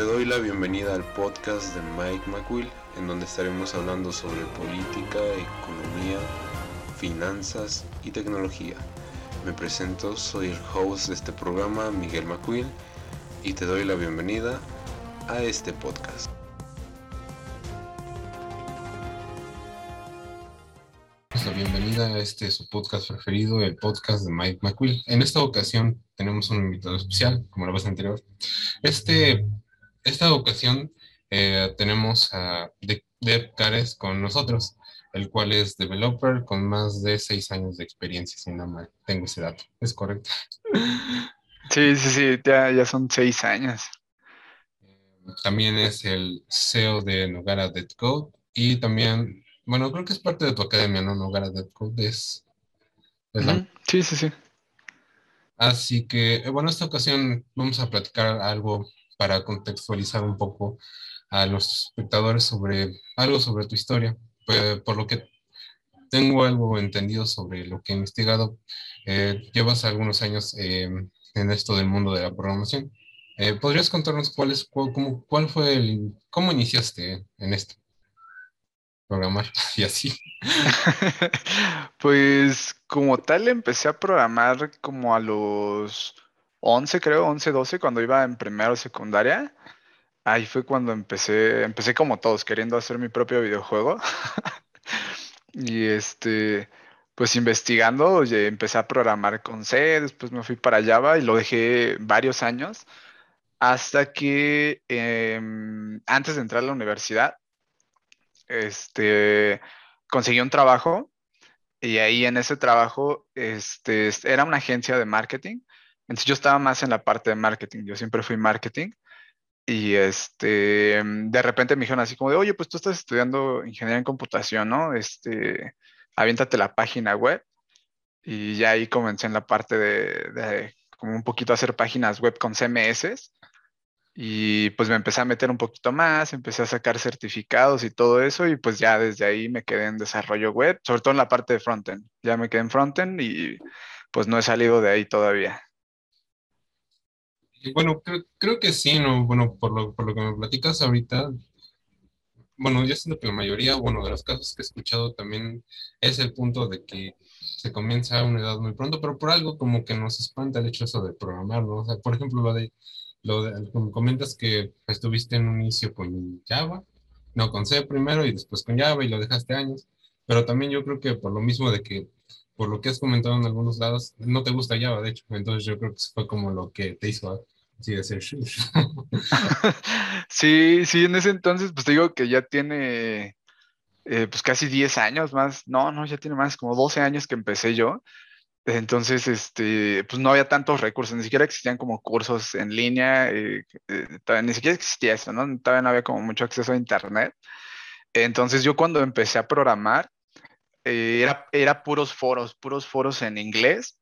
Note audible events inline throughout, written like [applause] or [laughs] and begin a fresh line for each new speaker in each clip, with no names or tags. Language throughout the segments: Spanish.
Te doy la bienvenida al podcast de Mike McQuill, en donde estaremos hablando sobre política, economía, finanzas y tecnología. Me presento, soy el host de este programa, Miguel McQuill, y te doy la bienvenida a este podcast. La bienvenida a este su podcast preferido, el podcast de Mike McQuill. En esta ocasión tenemos un invitado especial, como la vez anterior. Este esta ocasión eh, tenemos a Deb Cares con nosotros, el cual es developer con más de seis años de experiencia, si no mal tengo ese dato. ¿Es correcto? [laughs]
Sí, sí, sí, ya, son seis años.
También es el CEO de Nogara Dead Code y también, bueno, creo que es parte de tu academia, ¿no? Nogara Dead Code es...
Sí, sí, sí.
Así que, bueno, esta ocasión vamos a platicar algo para contextualizar un poco a los espectadores sobre algo sobre tu historia. Pues, por lo que tengo algo entendido sobre lo que he investigado, eh, llevas algunos años em, en esto del mundo de la programación. Eh, ¿Podrías contarnos cuál, es, cuál, cómo, cuál fue el, cómo iniciaste en esto? Programar [laughs] y así. [laughs]
pues como tal empecé a programar como a los 11, creo, 11, 12, cuando iba en primero secundaria. Ahí fue cuando empecé, empecé como todos, queriendo hacer mi propio videojuego. [laughs] y este, pues investigando, empecé a programar con C, después me fui para Java y lo dejé varios años, hasta que em, antes de entrar a la universidad, este, conseguí un trabajo y ahí en ese trabajo, este, era una agencia de marketing entonces yo estaba más en la parte de marketing, yo siempre fui marketing. Y este, de repente me dijeron así como de, oye, pues tú estás estudiando ingeniería en computación, ¿no? Este, aviéntate la página web. Y ya ahí comencé en la parte de, de como un poquito hacer páginas web con CMS. Y pues me empecé a meter un poquito más, empecé a sacar certificados y todo eso. Y pues ya desde ahí me quedé en desarrollo web, sobre todo en la parte de frontend. Ya me quedé en frontend y pues no he salido de ahí todavía
bueno, creo, que sí, ¿no? Bueno, por lo, por lo que me platicas ahorita, bueno, yo siento que la mayoría, bueno, de los casos que he escuchado también es el punto de que se comienza a una edad muy pronto, pero por algo como que nos espanta el hecho eso de programar, ¿no? O sea, por ejemplo, lo de, lo de, como comentas que estuviste en un inicio con Java, no, con C primero y después con Java y lo dejaste años, pero también yo creo que por lo mismo de que por lo que has comentado en algunos lados, no te gusta Java, de hecho. Entonces yo creo que fue como lo que te hizo así de ser [laughs]
Sí, sí, en ese entonces, pues te digo que ya tiene eh, pues casi 10 años más, no, no, ya tiene más, como 12 años que empecé yo. Entonces, este, pues no había tantos recursos, ni siquiera existían como cursos en línea, eh, eh, ni siquiera existía eso, ¿no? Todavía no había como mucho acceso a internet. Entonces yo cuando empecé a programar, eh, era, era puros foros, puros foros en inglés.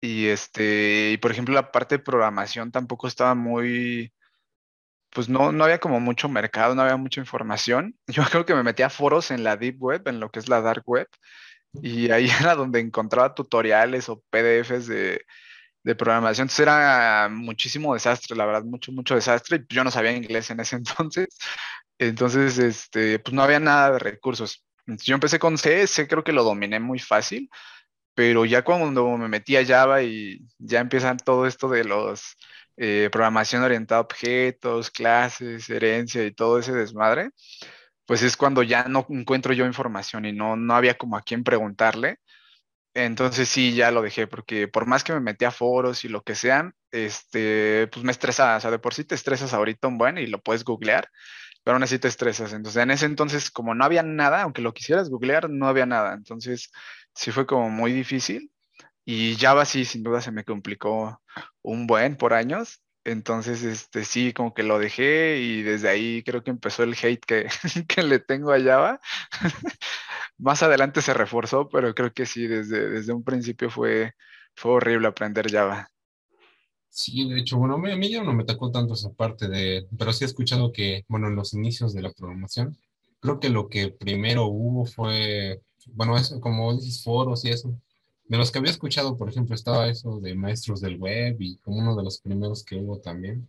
Y este, y por ejemplo, la parte de programación tampoco estaba muy, pues no, no había como mucho mercado, no había mucha información. [laughs] Yo creo que me metía a foros en la Deep Web, en lo que es la Dark Web, y ahí [laughs] era donde encontraba tutoriales o PDFs de, de programación. Entonces era muchísimo desastre, la verdad, mucho, mucho desastre. Yo no sabía inglés en ese [laughs] entonces. Entonces, este, pues no había nada de recursos. Yo empecé con C, C creo que lo dominé muy fácil, pero ya cuando me metí a Java y ya empiezan todo esto de los eh, programación orientada a objetos, clases, herencia y todo ese desmadre, pues es cuando ya no encuentro yo información y no, no había como a quién preguntarle. Entonces sí, ya lo dejé, porque por más que me metí a foros y lo que sean, este, pues me estresaba, o sea, de por sí te estresas ahorita un buen y lo puedes googlear, pero aún así te estresas. Entonces, en ese entonces, como no había nada, aunque lo quisieras googlear, no había nada. Entonces, sí fue como muy difícil. Y Java sí, sin duda se me complicó un buen por años. Entonces, este, sí, como que lo dejé y desde ahí creo que empezó el hate que, [laughs] que le tengo a Java. [laughs] Más adelante se reforzó, pero creo que sí, desde, desde un principio fue, fue horrible aprender Java.
Sí, de hecho, bueno, a mí ya no me tocó tanto esa parte de, pero sí he escuchado que, bueno, en los inicios de la programación, creo que lo que primero hubo fue, bueno, eso, como dices, foros y eso. De los que había escuchado, por ejemplo, estaba eso de maestros del web y como uno de los primeros que hubo también.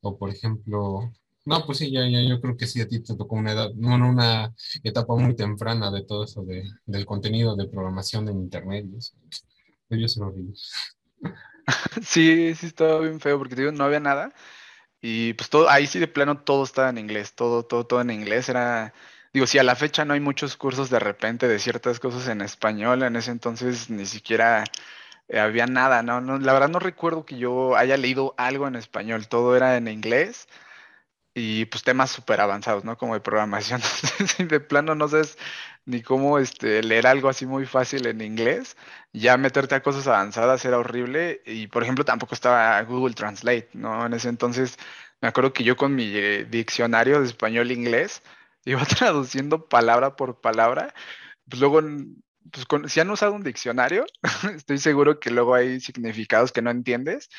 O por ejemplo, no, pues sí, ya, ya, yo creo que sí, a ti te tocó una edad, no, no, una etapa muy temprana de todo eso de, del contenido de programación en internet y eso. Debió ser horrible. [laughs]
Sí, sí estaba bien feo porque digo, no había nada. Y pues todo, ahí sí de plano todo estaba en inglés, todo, todo, todo en inglés. Era, digo, si a la fecha no hay muchos cursos de repente de ciertas cosas en español, en ese entonces ni siquiera eh, había nada, ¿no? No, la verdad no recuerdo que yo haya leído algo en español, todo era en inglés y pues temas súper avanzados, ¿no? Como de programación. [laughs] De plano no sabes ni cómo este, leer algo así muy fácil en inglés. Ya meterte a cosas avanzadas era horrible. Y por ejemplo, tampoco estaba Google Translate, ¿no? En ese entonces me acuerdo que yo con mi eh, diccionario de español-inglés [laughs] iba traduciendo palabra por palabra. Pues luego, pues si han usado un diccionario, [laughs] estoy seguro que luego hay significados que no entiendes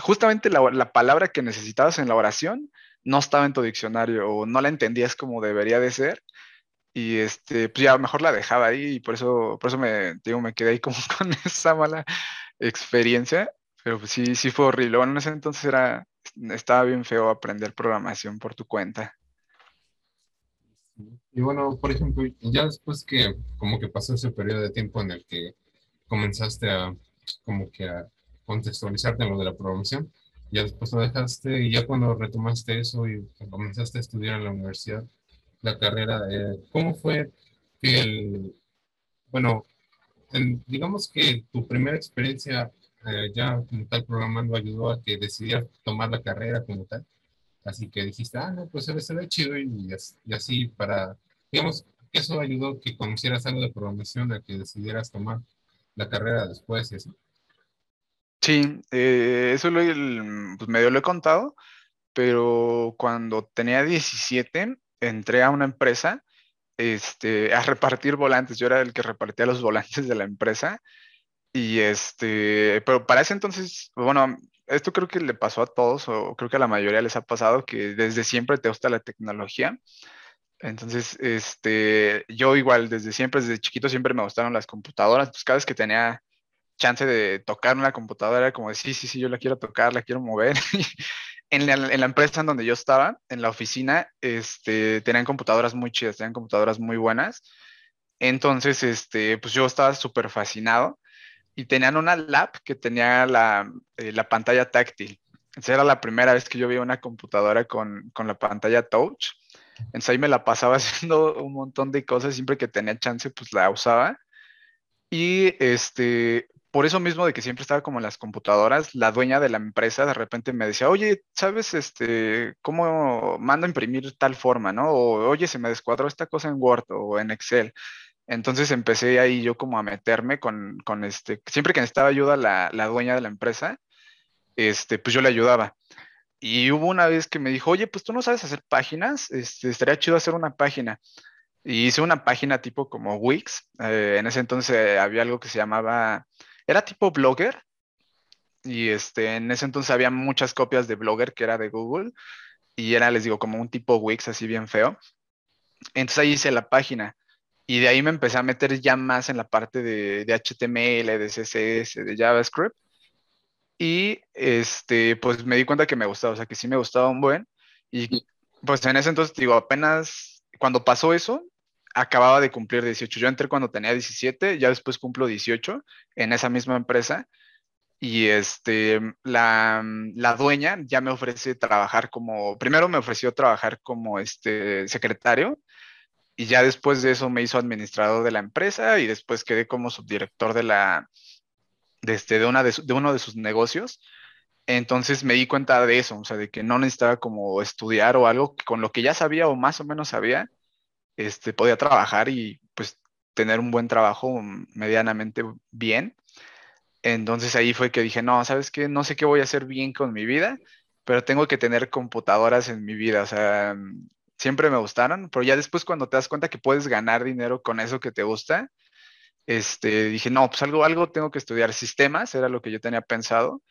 justamente la, la, palabra que necesitabas en la oración no estaba en tu diccionario o no la entendías como debería de ser. Y este, pues ya mejor la dejaba ahí y por eso, por eso me, digo, me quedé ahí como [laughs] con esa mala experiencia. Pero pues sí, sí fue horrible. Bueno, en ese entonces era, estaba bien feo aprender programación por tu cuenta.
Y bueno, por ejemplo, ya después que como que pasó ese periodo de tiempo en el que comenzaste a como que a contextualizarte en lo de la programación, ya después lo dejaste y ya cuando retomaste eso y comenzaste a estudiar en la universidad, la carrera, ¿cómo fue que el, bueno, digamos que tu primera experiencia eh, ya como tal programando ayudó a que decidieras tomar la carrera como tal? Así que dijiste, ah, no, pues se ve chido y, y así para, digamos, eso ayudó que conocieras algo de programación, a que decidieras tomar la carrera después y así.
Sí, eh, eso lo, pues medio lo he contado, pero cuando tenía 17 entré a una empresa este, a repartir volantes. Yo era el que repartía los [laughs] volantes de la empresa. Y este, pero para ese entonces, bueno, esto creo que le pasó a todos, o creo que a la mayoría les ha pasado, que desde siempre te gusta la tecnología. Entonces, este, yo igual, desde siempre, desde chiquito, siempre me gustaron las computadoras. Pues cada vez que tenía chance de tocar una computadora, como de sí, sí, sí, yo la quiero tocar, la quiero mover. [laughs] en, la, en la empresa en donde yo estaba, en la oficina, este, tenían computadoras muy chidas, tenían computadoras muy buenas. Entonces, este, pues yo estaba súper fascinado y tenían una lab que tenía la, eh, la pantalla táctil. Esa era la primera vez que yo vi una computadora con, con, la pantalla touch. Entonces ahí me la pasaba [laughs] haciendo un montón de cosas, siempre que tenía chance, pues la usaba. Y este, por eso mismo de que siempre estaba como en las computadoras, la dueña de la empresa de repente me decía, oye, ¿sabes este, cómo mando a imprimir tal forma, no? O, oye, se me descuadró esta cosa en Word o en Excel. Entonces empecé ahí yo como a meterme con, con este, siempre que necesitaba ayuda la, la, dueña de la empresa, este, pues yo le ayudaba. Y hubo una vez que me dijo, oye, pues tú no sabes hacer páginas, este, estaría chido hacer una página. Y hice una página tipo como Wix. Eh, en ese entonces había algo que se llamaba era tipo blogger y este, en ese entonces había muchas copias de blogger que era de Google y era, les digo, como un tipo Wix así bien feo. Entonces ahí hice la página y de ahí me empecé a meter ya más en la parte de, de HTML, de CSS, de JavaScript. Y este, pues me di cuenta que me gustaba, o sea, que sí me gustaba un buen. Y pues en ese entonces, digo, apenas cuando pasó eso, acababa de cumplir 18. Yo entré cuando tenía 17, ya después cumplo 18 en esa misma empresa. Y este, la, la, dueña ya me ofrece trabajar como, primero me ofreció trabajar como este secretario y ya después de eso me hizo administrador de la empresa y después quedé como subdirector de la, de, este, de, una de, de uno de sus negocios. Entonces me di cuenta de eso, o sea, de que no necesitaba como estudiar o algo con lo que ya sabía o más o menos sabía, este, podía trabajar y pues tener un buen trabajo medianamente bien. Entonces ahí fue que dije, no, ¿sabes qué? No sé qué voy a hacer bien con mi vida, pero tengo que tener computadoras en mi vida. O sea, siempre me gustaron, pero ya después cuando te das cuenta que puedes ganar dinero con eso que te gusta, este, dije, no, pues algo, algo tengo que estudiar. Sistemas era lo que yo tenía pensado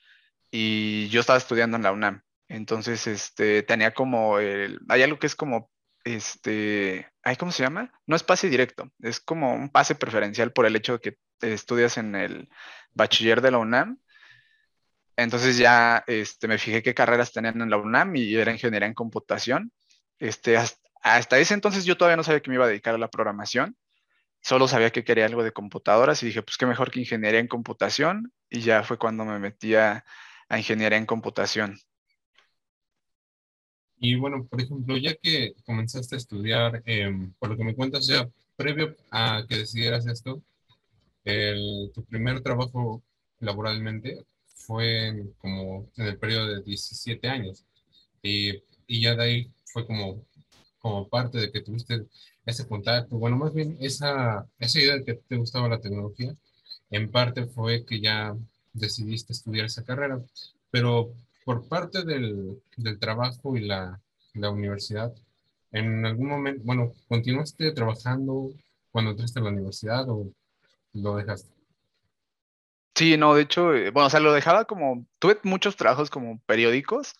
y yo estaba estudiando en la UNAM. Entonces, este, tenía como, el, hay algo que es como este, ¿cómo se llama? No es pase directo, es como un pase preferencial por el hecho de que estudias en el bachiller de la UNAM. Entonces ya este, me fijé qué carreras tenían en la UNAM y era ingeniería en computación. Este, hasta, hasta ese entonces yo todavía no sabía que me iba a dedicar a la programación, solo sabía que quería algo de computadoras y dije, pues qué mejor que ingeniería en computación y ya fue cuando me metí a, ingeniería en computación.
Y bueno, por ejemplo, ya que comenzaste a estudiar, em, por lo que me cuentas ya previo a que decidieras esto, tu primer trabajo laboralmente fue como en el periodo de 17 años. Y, y ya de ahí fue como como parte de que tuviste ese contacto, bueno, más bien esa, esa idea de que te gustaba la tecnología, en parte fue que ya decidiste estudiar esa carrera, pero por parte del, del trabajo y la, la, universidad, en algún momento, bueno, ¿continuaste trabajando cuando entraste a la universidad o lo dejaste?
Sí, no, de hecho, eh, bueno, o sea, lo dejaba como, tuve muchos trabajos como periódicos,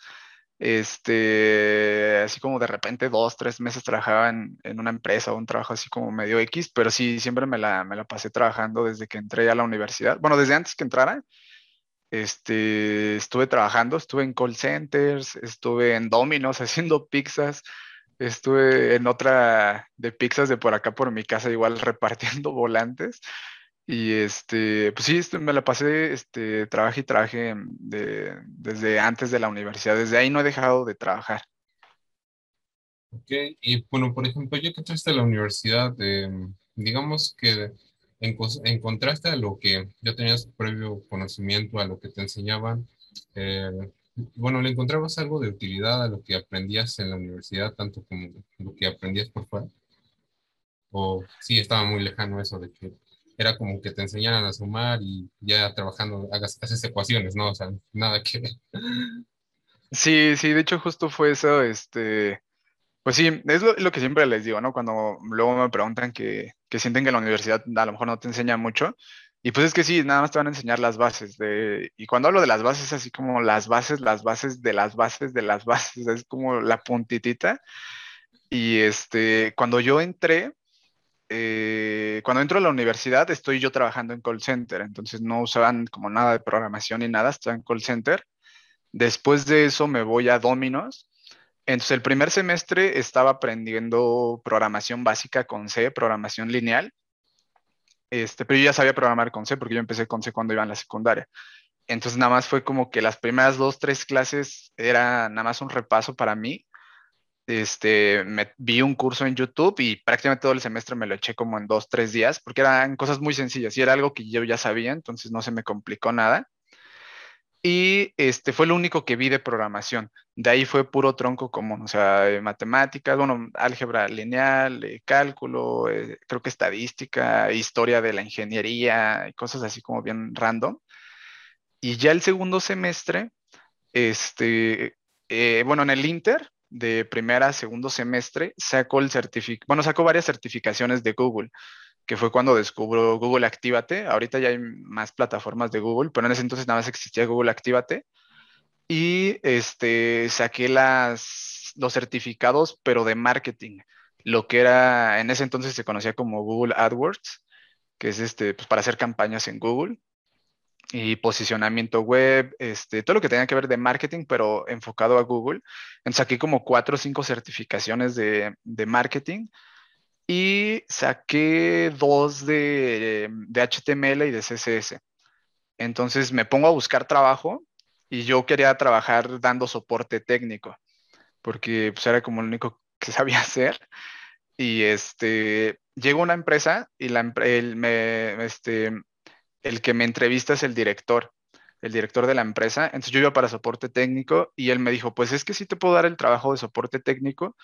este, así como de repente dos, tres meses trabajaba en, una empresa o un trabajo así como medio X, pero sí, siempre me la, me la pasé trabajando desde que entré a la universidad. Bueno, desde antes que entrara, este, estuve trabajando, estuve en call centers, estuve en Domino's [laughs] haciendo pizzas, estuve en otra de pizzas de por acá por mi casa igual [laughs] repartiendo volantes. Y este, pues sí, este, me la pasé, este, trabajé y trabajé de, desde antes de la universidad. Desde ahí no he dejado de trabajar.
Ok, y bueno, por ejemplo, ya que entraste a la universidad, digamos que en, encontraste a lo que ya tenías previo conocimiento, a lo que te enseñaban, eh, bueno, ¿le encontrabas algo de utilidad a lo que aprendías en la universidad, tanto como lo que aprendías por fuera? ¿O sí estaba muy lejano eso de que era como que te enseñaran a sumar y ya trabajando hagas, haces ecuaciones, ¿no? O sea, nada que
Sí, sí, de hecho justo fue eso, este, pues sí, es lo, que siempre les digo, ¿no? Cuando luego me preguntan que, que, sienten que la universidad a lo mejor no te enseña mucho, y pues es que sí, nada más te van a enseñar las bases, de, y cuando hablo de las bases, así como las bases, las bases de las bases de las [laughs] bases, es como la puntitita, y este, cuando yo entré, eh, cuando entro a la universidad estoy yo trabajando en call center, entonces no usaban como nada de programación ni nada, estaba en call center. Después de eso me voy a Dominos. Entonces el primer semestre estaba aprendiendo programación básica con C, programación lineal. Este, pero yo ya sabía programar con C porque yo empecé con C cuando iba en la secundaria. Entonces nada más fue como que las primeras dos, tres clases era nada más un repaso para mí este, me vi un curso en YouTube y prácticamente todo el semestre me lo eché como en dos, tres días, porque eran cosas muy sencillas y era algo que yo ya sabía, entonces no se me complicó nada. Y este fue lo único que vi de programación. De ahí fue puro tronco común, o sea, matemáticas, bueno, álgebra lineal, eh, cálculo, eh, creo que estadística, historia de la ingeniería, cosas así como bien random. Y ya el segundo semestre, este, eh, bueno, en el Inter, de primera a segundo semestre, sacó el certificado, bueno, sacó varias certificaciones de Google, que fue cuando descubrió Google Actívate. Ahorita ya hay más plataformas de Google, pero en ese entonces nada más existía Google Actívate. Y este, saqué las, los certificados, pero de marketing, lo que era, en ese entonces se conocía como Google AdWords, que es este, pues, para hacer campañas en Google y posicionamiento web, este, todo lo que tenga que ver de marketing, pero enfocado a Google. Entonces saqué como cuatro o cinco certificaciones de marketing y saqué dos de, de, HTML y de CSS. Entonces me pongo a buscar trabajo y yo quería trabajar dando soporte técnico, porque pues, era como lo único [laughs] que sabía hacer. Y este, llegó una empresa y la, el, me, este, el que me entrevista es el director, el director de la empresa. Entonces yo iba para soporte técnico y él me dijo, pues es que sí te puedo dar el trabajo de soporte técnico,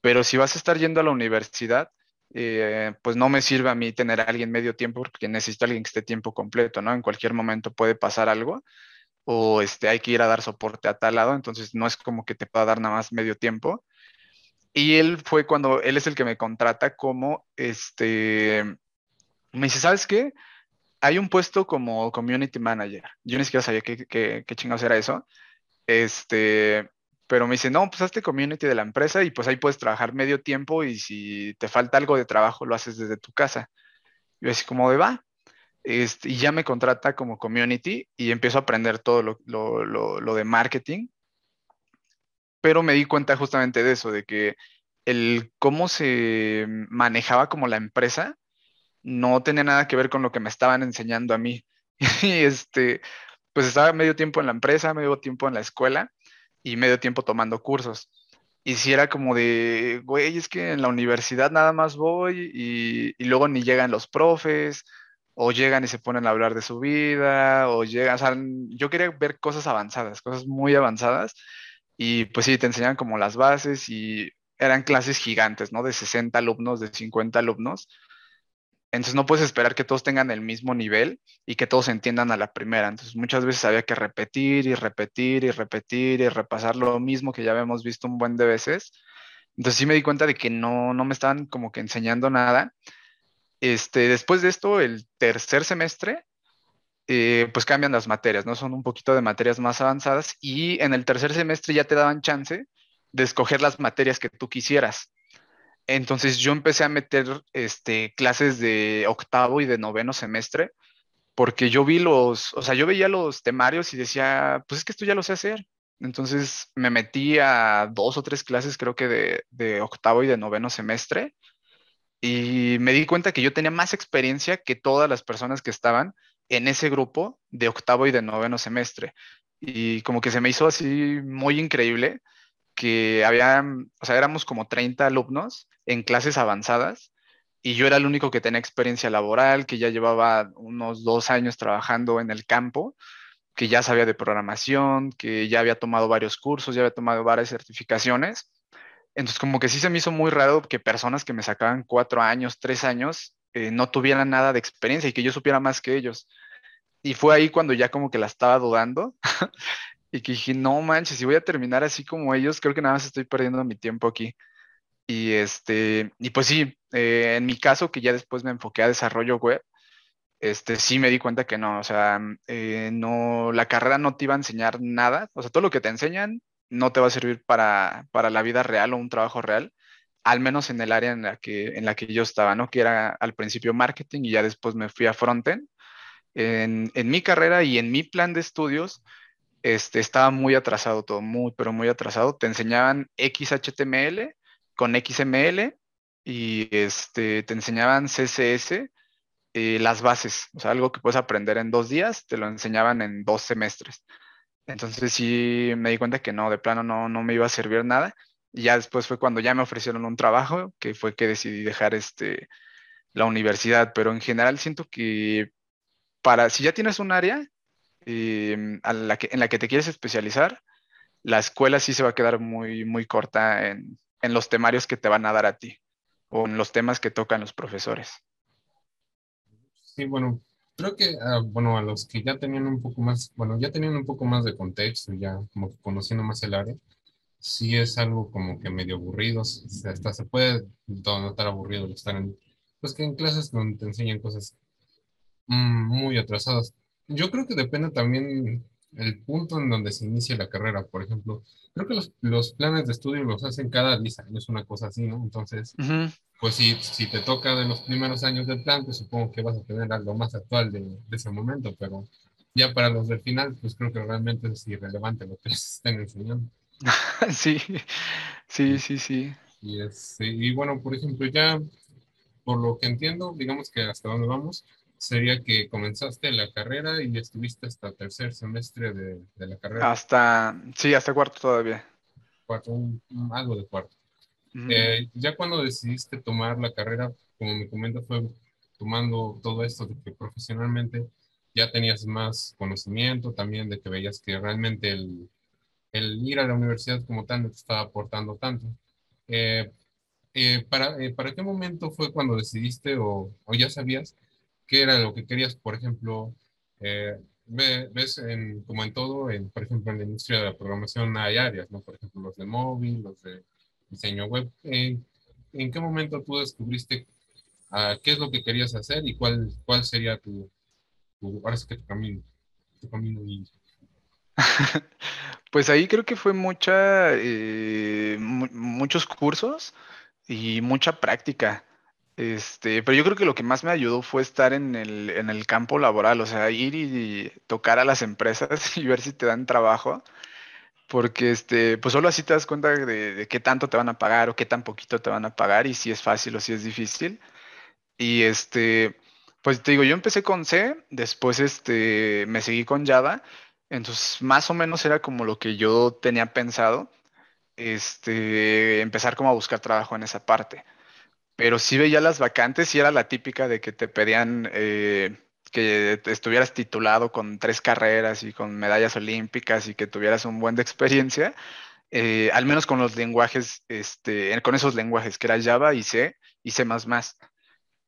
pero si vas a estar yendo a la universidad, eh, pues no me sirve a mí tener a alguien medio tiempo porque necesito a alguien que esté tiempo completo, ¿no? En cualquier momento puede pasar algo o este, hay que ir a dar soporte a tal lado, entonces no es como que te pueda dar nada más medio tiempo. Y él fue cuando, él es el que me contrata como, este, me dice, ¿sabes qué? hay un puesto como community manager. Yo ni siquiera sabía qué, qué, qué chingados era eso. Este, pero me dice, no, pues hazte community de la empresa y pues ahí puedes trabajar medio tiempo y si te falta algo de trabajo lo haces desde tu casa. Yo así como de va. Este, y ya me contrata como community y empiezo a aprender todo lo, lo de marketing. Pero me di cuenta justamente de eso, de que el cómo se manejaba como la empresa no tenía nada que ver con lo que me estaban enseñando a mí. [laughs] y este, pues estaba medio tiempo en la empresa, medio tiempo en la escuela y medio tiempo tomando cursos. Y si era como de, güey, es que en la universidad nada más voy y, y, luego ni llegan los profes, o llegan y se ponen a hablar de su vida, o llegan, o sea, yo quería ver cosas avanzadas, cosas muy avanzadas, y pues sí, te enseñan como las bases y eran clases gigantes, ¿no? De 60 alumnos, de 50 alumnos. Entonces no puedes esperar que todos tengan el mismo nivel y que todos entiendan a la primera. Entonces muchas veces había que repetir y repetir y repetir y repasar lo mismo que ya habíamos visto un buen de veces. Entonces sí me di cuenta de que no, no me estaban como que enseñando nada. Este, después de esto, el tercer semestre, eh, pues cambian las materias, ¿no? Son un poquito de materias más avanzadas y en el tercer semestre ya te daban chance de escoger las materias que tú quisieras. Entonces yo empecé a meter este, clases de octavo y de noveno semestre, porque yo vi los, o sea, yo veía los temarios y decía, pues es que esto ya lo sé hacer. Entonces me metí a dos o tres clases, creo que de, de octavo y de noveno semestre, y me di cuenta que yo tenía más experiencia que todas las personas que estaban en ese grupo de octavo y de noveno semestre. Y como que se me hizo así muy increíble que había, o sea, éramos como 30 alumnos en clases avanzadas y yo era el único que tenía experiencia laboral, que ya llevaba unos dos años trabajando en el campo, que ya sabía de programación, que ya había tomado varios cursos, ya había tomado varias certificaciones. Entonces, como que sí se me hizo muy raro que personas que me sacaban cuatro años, tres años, eh, no tuvieran nada de experiencia y que yo supiera más que ellos. Y fue ahí cuando ya como que la estaba dudando [laughs] y que dije, no manches, si voy a terminar así como ellos, creo que nada más estoy perdiendo mi tiempo aquí. Y este, y pues sí, eh, en mi caso, que ya después me enfoqué a desarrollo web, este, sí me di cuenta que no, o sea, eh, no, la carrera no te iba a enseñar nada, o sea, todo lo que te enseñan no te va a servir para, para la vida real o un trabajo real, al menos en el área en la que, en la que yo estaba, ¿no? Que era al principio marketing y ya después me fui a frontend. En, en mi carrera y en mi plan de estudios, este, estaba muy atrasado todo, pero muy atrasado. Te enseñaban XHTML con XML y este, te enseñaban CSS, eh, las bases, o sea, algo que puedes aprender en dos días, te lo enseñaban en dos semestres. Entonces sí me di cuenta que no, de plano no, no me iba a servir nada. Y ya después fue cuando ya me ofrecieron un trabajo, que fue que decidí dejar este, la universidad. Pero en general siento que para, si ya tienes un área, Que, en la que te quieres especializar, la escuela sí se va a quedar muy, muy corta en, en los temarios que te van a dar a ti o en los temas que tocan los profesores.
Sí, bueno, creo que, ah, bueno, a los que ya tenían un poco más, bueno, ya tenían un poco más de contexto, ya como conociendo más el área, sí es algo como que medio aburrido, hasta se puede notar aburrido estar en, pues que en clases donde te enseñan cosas mm, muy atrasadas yo creo que depende también el punto en donde se inicia la carrera. Por ejemplo, creo que los, los planes de estudio los hacen cada 10 años, una cosa así, ¿no? Entonces, pues si, si te toca de los primeros años del plan, pues supongo que vas a tener algo más actual de, de ese momento, pero ya para los del final, pues creo que realmente es irrelevante lo que les estén enseñando. [laughs]
sí, sí, sí, sí.
Y, es, y bueno, por ejemplo, ya por lo que entiendo, digamos que hasta dónde vamos, sería que comenzaste la carrera y estuviste hasta tercer semestre de, de la carrera.
Hasta, sí, hasta cuarto todavía.
Cuarto, algo de cuarto. Eh, ya cuando decidiste tomar la carrera, como me comentas, fue tomando todo esto de que profesionalmente ya tenías más conocimiento, también de que veías que realmente el, el ir a la universidad como tal no te estaba aportando tanto. Eh, eh, para, ¿Para qué momento fue cuando decidiste o, o ya sabías qué era lo que querías, por ejemplo, eh, ves en, como en todo, en, por ejemplo, en la industria de la programación hay áreas, ¿no? Por ejemplo, los de móvil, los de diseño web. ¿En, en qué momento tú descubriste uh, qué es lo que querías hacer y cuál, cuál sería tu, tu, ahora que tu camino, tu camino [laughs]
Pues ahí creo que fue mucha, eh, muchos cursos y mucha práctica. Este, pero yo creo que lo que más me ayudó fue estar en el, en el campo laboral, o sea, ir y, tocar a las empresas [laughs] y ver si te dan trabajo, porque este, pues solo así te das cuenta de, de qué tanto te van a pagar o qué tan poquito te van a pagar y si es fácil o si es difícil. Y este, pues te digo, yo empecé con C, después este, me seguí con Java, entonces más o menos era como lo que yo tenía pensado, este, empezar como a buscar trabajo en esa parte. Pero sí veía las vacantes y era la típica de que te pedían eh, que estuvieras titulado con tres carreras y con medallas olímpicas y que tuvieras un buen de experiencia, eh, al menos con los lenguajes, este, con esos lenguajes que era Java y C y C++.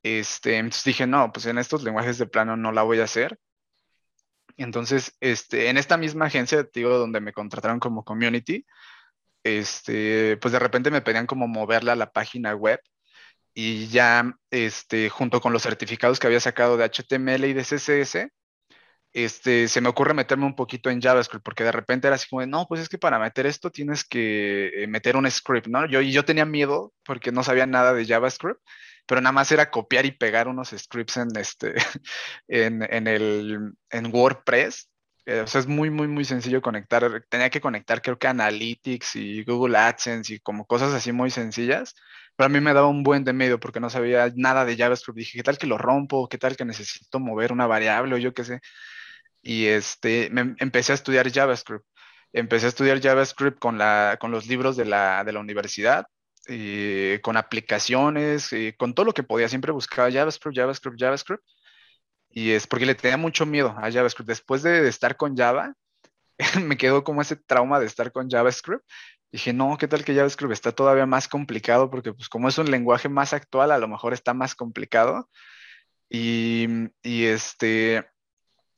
Este, entonces dije, no, pues en estos lenguajes de plano no la voy a hacer. Entonces, este, en esta misma agencia, digo, donde me contrataron como community, este, pues de repente me pedían como moverla a la página web y ya, este, junto con los certificados que había sacado de HTML y de CSS, este, se me ocurre meterme un poquito en JavaScript, porque de repente era así como, no, pues es que para meter esto tienes que eh, meter un script, ¿no? Yo, yo tenía miedo porque no sabía nada de JavaScript pero nada más era copiar y pegar unos scripts en, este, [laughs] en, en, el, en WordPress. Eh, o sea, es muy, muy, muy sencillo conectar. Tenía que conectar, creo que Analytics y Google AdSense y como cosas así muy sencillas. Pero a mí me daba un buen de medio porque no sabía nada de JavaScript. Dije, ¿qué tal que lo rompo? ¿Qué tal que necesito mover una variable o yo qué sé? Y este, me, empecé a estudiar JavaScript. Empecé a estudiar JavaScript con, la, con los libros de la, de la universidad eh, con aplicaciones, eh, con todo lo que podía. Siempre buscaba JavaScript, JavaScript, JavaScript. Y es porque le tenía mucho miedo a JavaScript. Después de, estar con Java, [laughs] me quedó como ese trauma de estar con JavaScript. Dije, no, ¿qué tal que JavaScript está todavía más complicado? Porque pues como es un lenguaje más actual, a lo mejor está más complicado. Y, y este,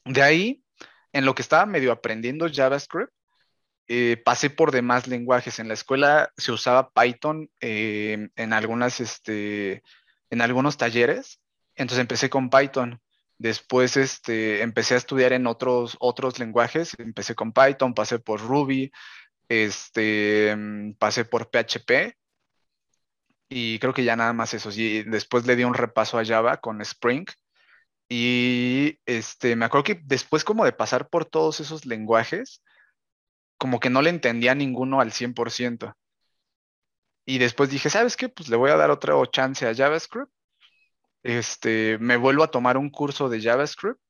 de ahí, en lo que estaba medio aprendiendo JavaScript, eh, pasé por demás lenguajes. En la escuela se usaba Python eh, en, algunas, este, en algunos talleres, entonces empecé con Python. Después este, empecé a estudiar en otros, otros lenguajes, empecé con Python, pasé por Ruby, este, pasé por PHP y creo que ya nada más eso. Y después le di un repaso a Java con Spring. Y este, me acuerdo que después como de pasar por todos esos lenguajes, como que no le entendía ninguno al 100%. Y después dije, ¿sabes qué? Pues le voy a dar otra chance a JavaScript. Este, me vuelvo a tomar un curso de JavaScript.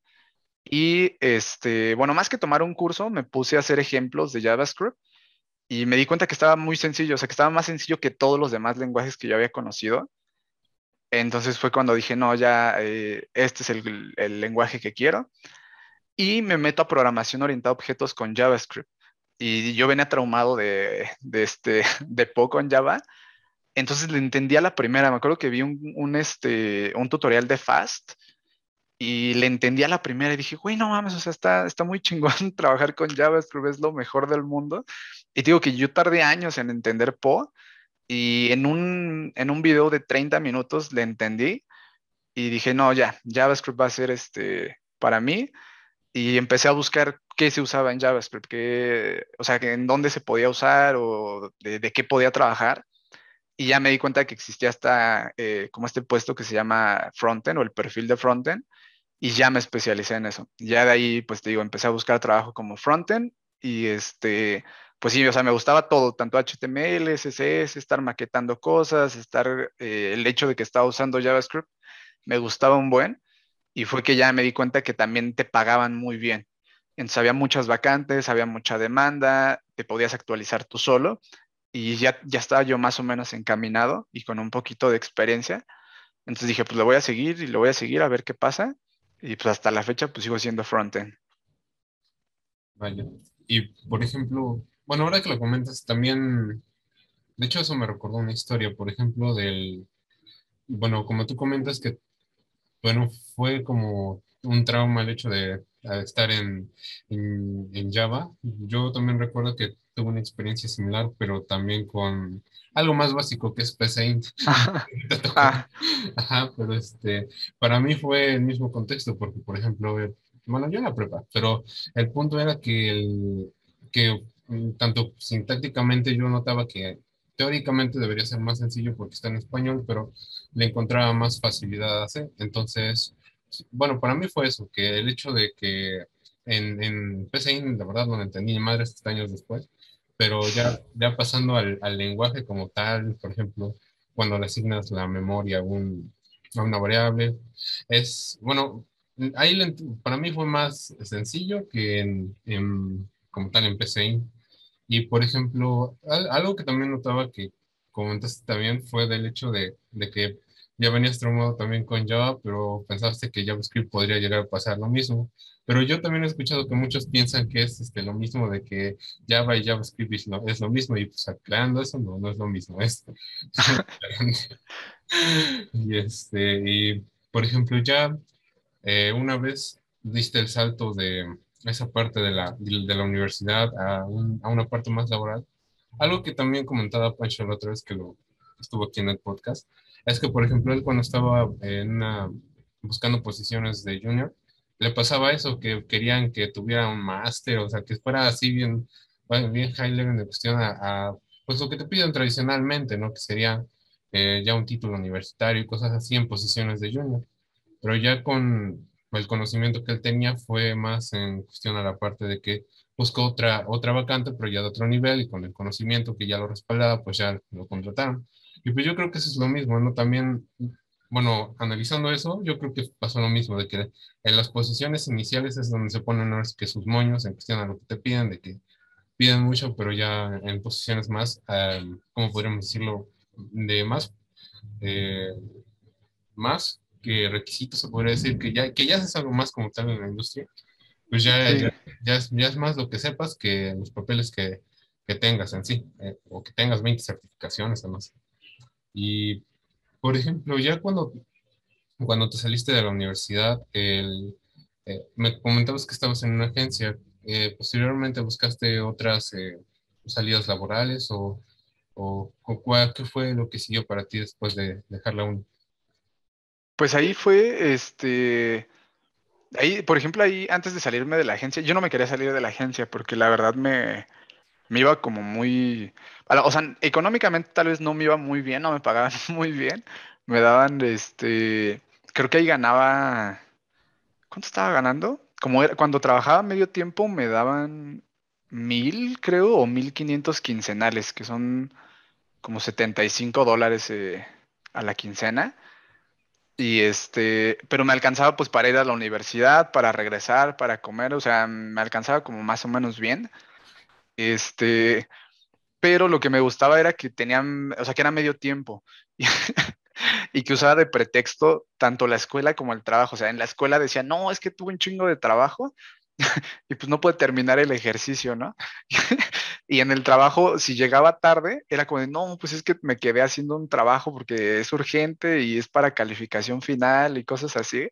Y este, bueno, más que tomar un curso, me puse a hacer ejemplos de JavaScript y me di cuenta que estaba muy sencillo, o sea, que estaba más sencillo que todos los demás lenguajes que yo había conocido. Entonces fue cuando dije, no, ya eh, este es el, lenguaje que quiero. Y me meto a programación orientada a objetos con JavaScript y yo venía traumado de, este, [laughs] de poco en Java. Entonces le entendía la primera. Me acuerdo que vi un, este, un tutorial de Fast y le entendía la primera y dije, güey, no mames, o sea, está, está muy chingón [laughs] trabajar con Java, es lo mejor del mundo. Y digo que yo tardé años en entender Po y en un, en un video de 30 minutos le entendí y dije, no, ya, JavaScript va a ser este, para mí y empecé a buscar qué se usaba en JavaScript, qué, o sea, en dónde se podía usar o de, qué podía trabajar. Y ya me di cuenta que existía hasta eh, como este puesto que se llama frontend o el perfil de frontend y ya me especialicé en eso. Ya de ahí, pues te digo, empecé a buscar trabajo como frontend y este, pues sí, o sea, me gustaba todo, tanto HTML, CSS, estar maquetando cosas, estar, eh, el hecho de que estaba usando JavaScript, me gustaba un buen y fue que ya me di cuenta que también te pagaban muy bien. Entonces había muchas vacantes, había mucha demanda, te podías actualizar tú solo y ya, ya estaba yo más o menos encaminado y con un poquito de experiencia. Entonces dije, pues lo voy a seguir y lo voy a seguir a ver qué pasa. Y pues hasta la fecha pues sigo siendo frontend.
Vaya. Y por ejemplo, bueno, ahora que lo comentas, también, de hecho eso me recordó una historia, por ejemplo, del, bueno, como tú comentas que bueno, fue como un trauma el hecho de estar en, en, Java. Yo también recuerdo que tuve una experiencia similar, pero también con algo más básico que es PSAINT. [laughs] [laughs] Ah. Ajá, pero este, para mí fue el mismo contexto, porque por ejemplo, bueno, yo en la prepa, pero el punto era que, el, que mm, tanto sintácticamente yo notaba que teóricamente debería ser más sencillo porque está en español, pero le encontraba más facilidad a hacer. Entonces, bueno, para mí fue eso, que el hecho de que en, en PCI, la verdad, no lo entendí, madre, estos años después, pero ya, ya pasando al, al, lenguaje como tal, por ejemplo, cuando le asignas la memoria a, un, a una variable, es, bueno, ahí para mí fue más sencillo que en, en, como tal en PCI. Y por ejemplo, algo que también notaba que comentaste también fue del hecho de, de que ya venías traumado también con Java, pero pensaste que JavaScript podría llegar a pasar lo mismo. Pero yo también he escuchado que muchos piensan que es este, lo mismo, de que Java y JavaScript es lo, es lo mismo, y pues aclarando eso, no, no es lo mismo. Es, [laughs] y, este, y por ejemplo, ya eh, una vez diste el salto de esa parte de la, de la universidad a, a una parte más laboral, algo que también comentaba Pancho la otra vez que lo estuvo aquí en el podcast, es que, por ejemplo, él cuando estaba en buscando posiciones de junior, le pasaba eso, que querían que tuviera un máster, o sea, que fuera así bien, bien high level de cuestión a, pues lo que te piden tradicionalmente, ¿no? Que sería eh, ya un título universitario y cosas así en posiciones de junior. Pero ya con el conocimiento que él tenía fue más en cuestión a la parte de que buscó otra, otra vacante, pero ya de otro nivel y con el conocimiento que ya lo respaldaba, pues ya lo contrataron. Y pues yo creo que eso es lo mismo, ¿no? También, bueno, analizando eso, yo creo que pasó lo mismo, de que en las posiciones iniciales es donde se ponen ¿no? que sus moños en cuestión a lo que te piden, de que piden mucho, pero ya en posiciones más, um, ¿cómo podríamos decirlo? De más, eh, más que requisitos, se podría decir, que ya, que ya haces algo más como tal en la industria, pues ya, ya, ya, es, ya, es, más lo que sepas que los papeles que, que tengas en sí, eh, o que tengas 20 certificaciones además. Y, por ejemplo, ya cuando, cuando te saliste de la universidad, el, eh, me comentabas que estabas en una agencia, eh, posteriormente buscaste otras eh, salidas laborales o, o, cuál, qué fue lo que siguió para ti después de dejar la uni?
Pues ahí fue, este, ahí, por ejemplo, ahí antes de salirme de la agencia, yo no me quería salir de la agencia porque la verdad me, me iba como muy, o sea, económicamente tal vez no me iba muy bien, no me pagaban [laughs] muy bien, me daban, este, creo que ahí ganaba, ¿cuánto estaba ganando? Como era, cuando trabajaba medio tiempo me daban mil, creo, o mil quinientos quincenales, que son como 75 dólares eh, a la quincena. Y este, pero me alcanzaba pues para ir a la universidad, para regresar, para comer, o sea, me alcanzaba como más o menos bien. Este, pero lo que me gustaba era que tenían, o sea, que era medio tiempo [laughs] y, que usaba de pretexto tanto la escuela como el trabajo. O sea, en la escuela decía, no, es que tuve un chingo de trabajo [laughs] y pues no puede terminar el ejercicio, ¿no? [laughs] y en el trabajo, si llegaba tarde, era como de, no, pues es que me quedé haciendo un trabajo porque es urgente y es para calificación final y cosas así.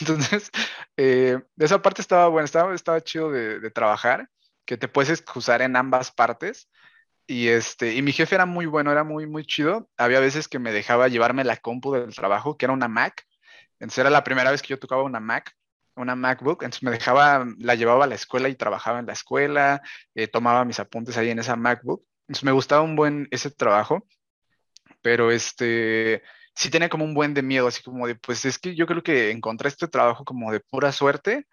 Entonces, eh, esa parte estaba buena, estaba, estaba chido de trabajar que te puedes excusar en ambas partes. Y, este, y mi jefe era muy bueno, era muy, muy chido. Había veces que me dejaba llevarme la compu del trabajo, que era una Mac. Entonces era la primera vez que yo tocaba una Mac, una MacBook. Entonces me dejaba, la llevaba a la escuela y trabajaba en la escuela, eh, tomaba mis apuntes ahí en esa MacBook. Entonces me gustaba un buen ese trabajo, pero este, sí tenía como un buen de miedo, así como de, pues es que yo creo que encontré este trabajo como de pura suerte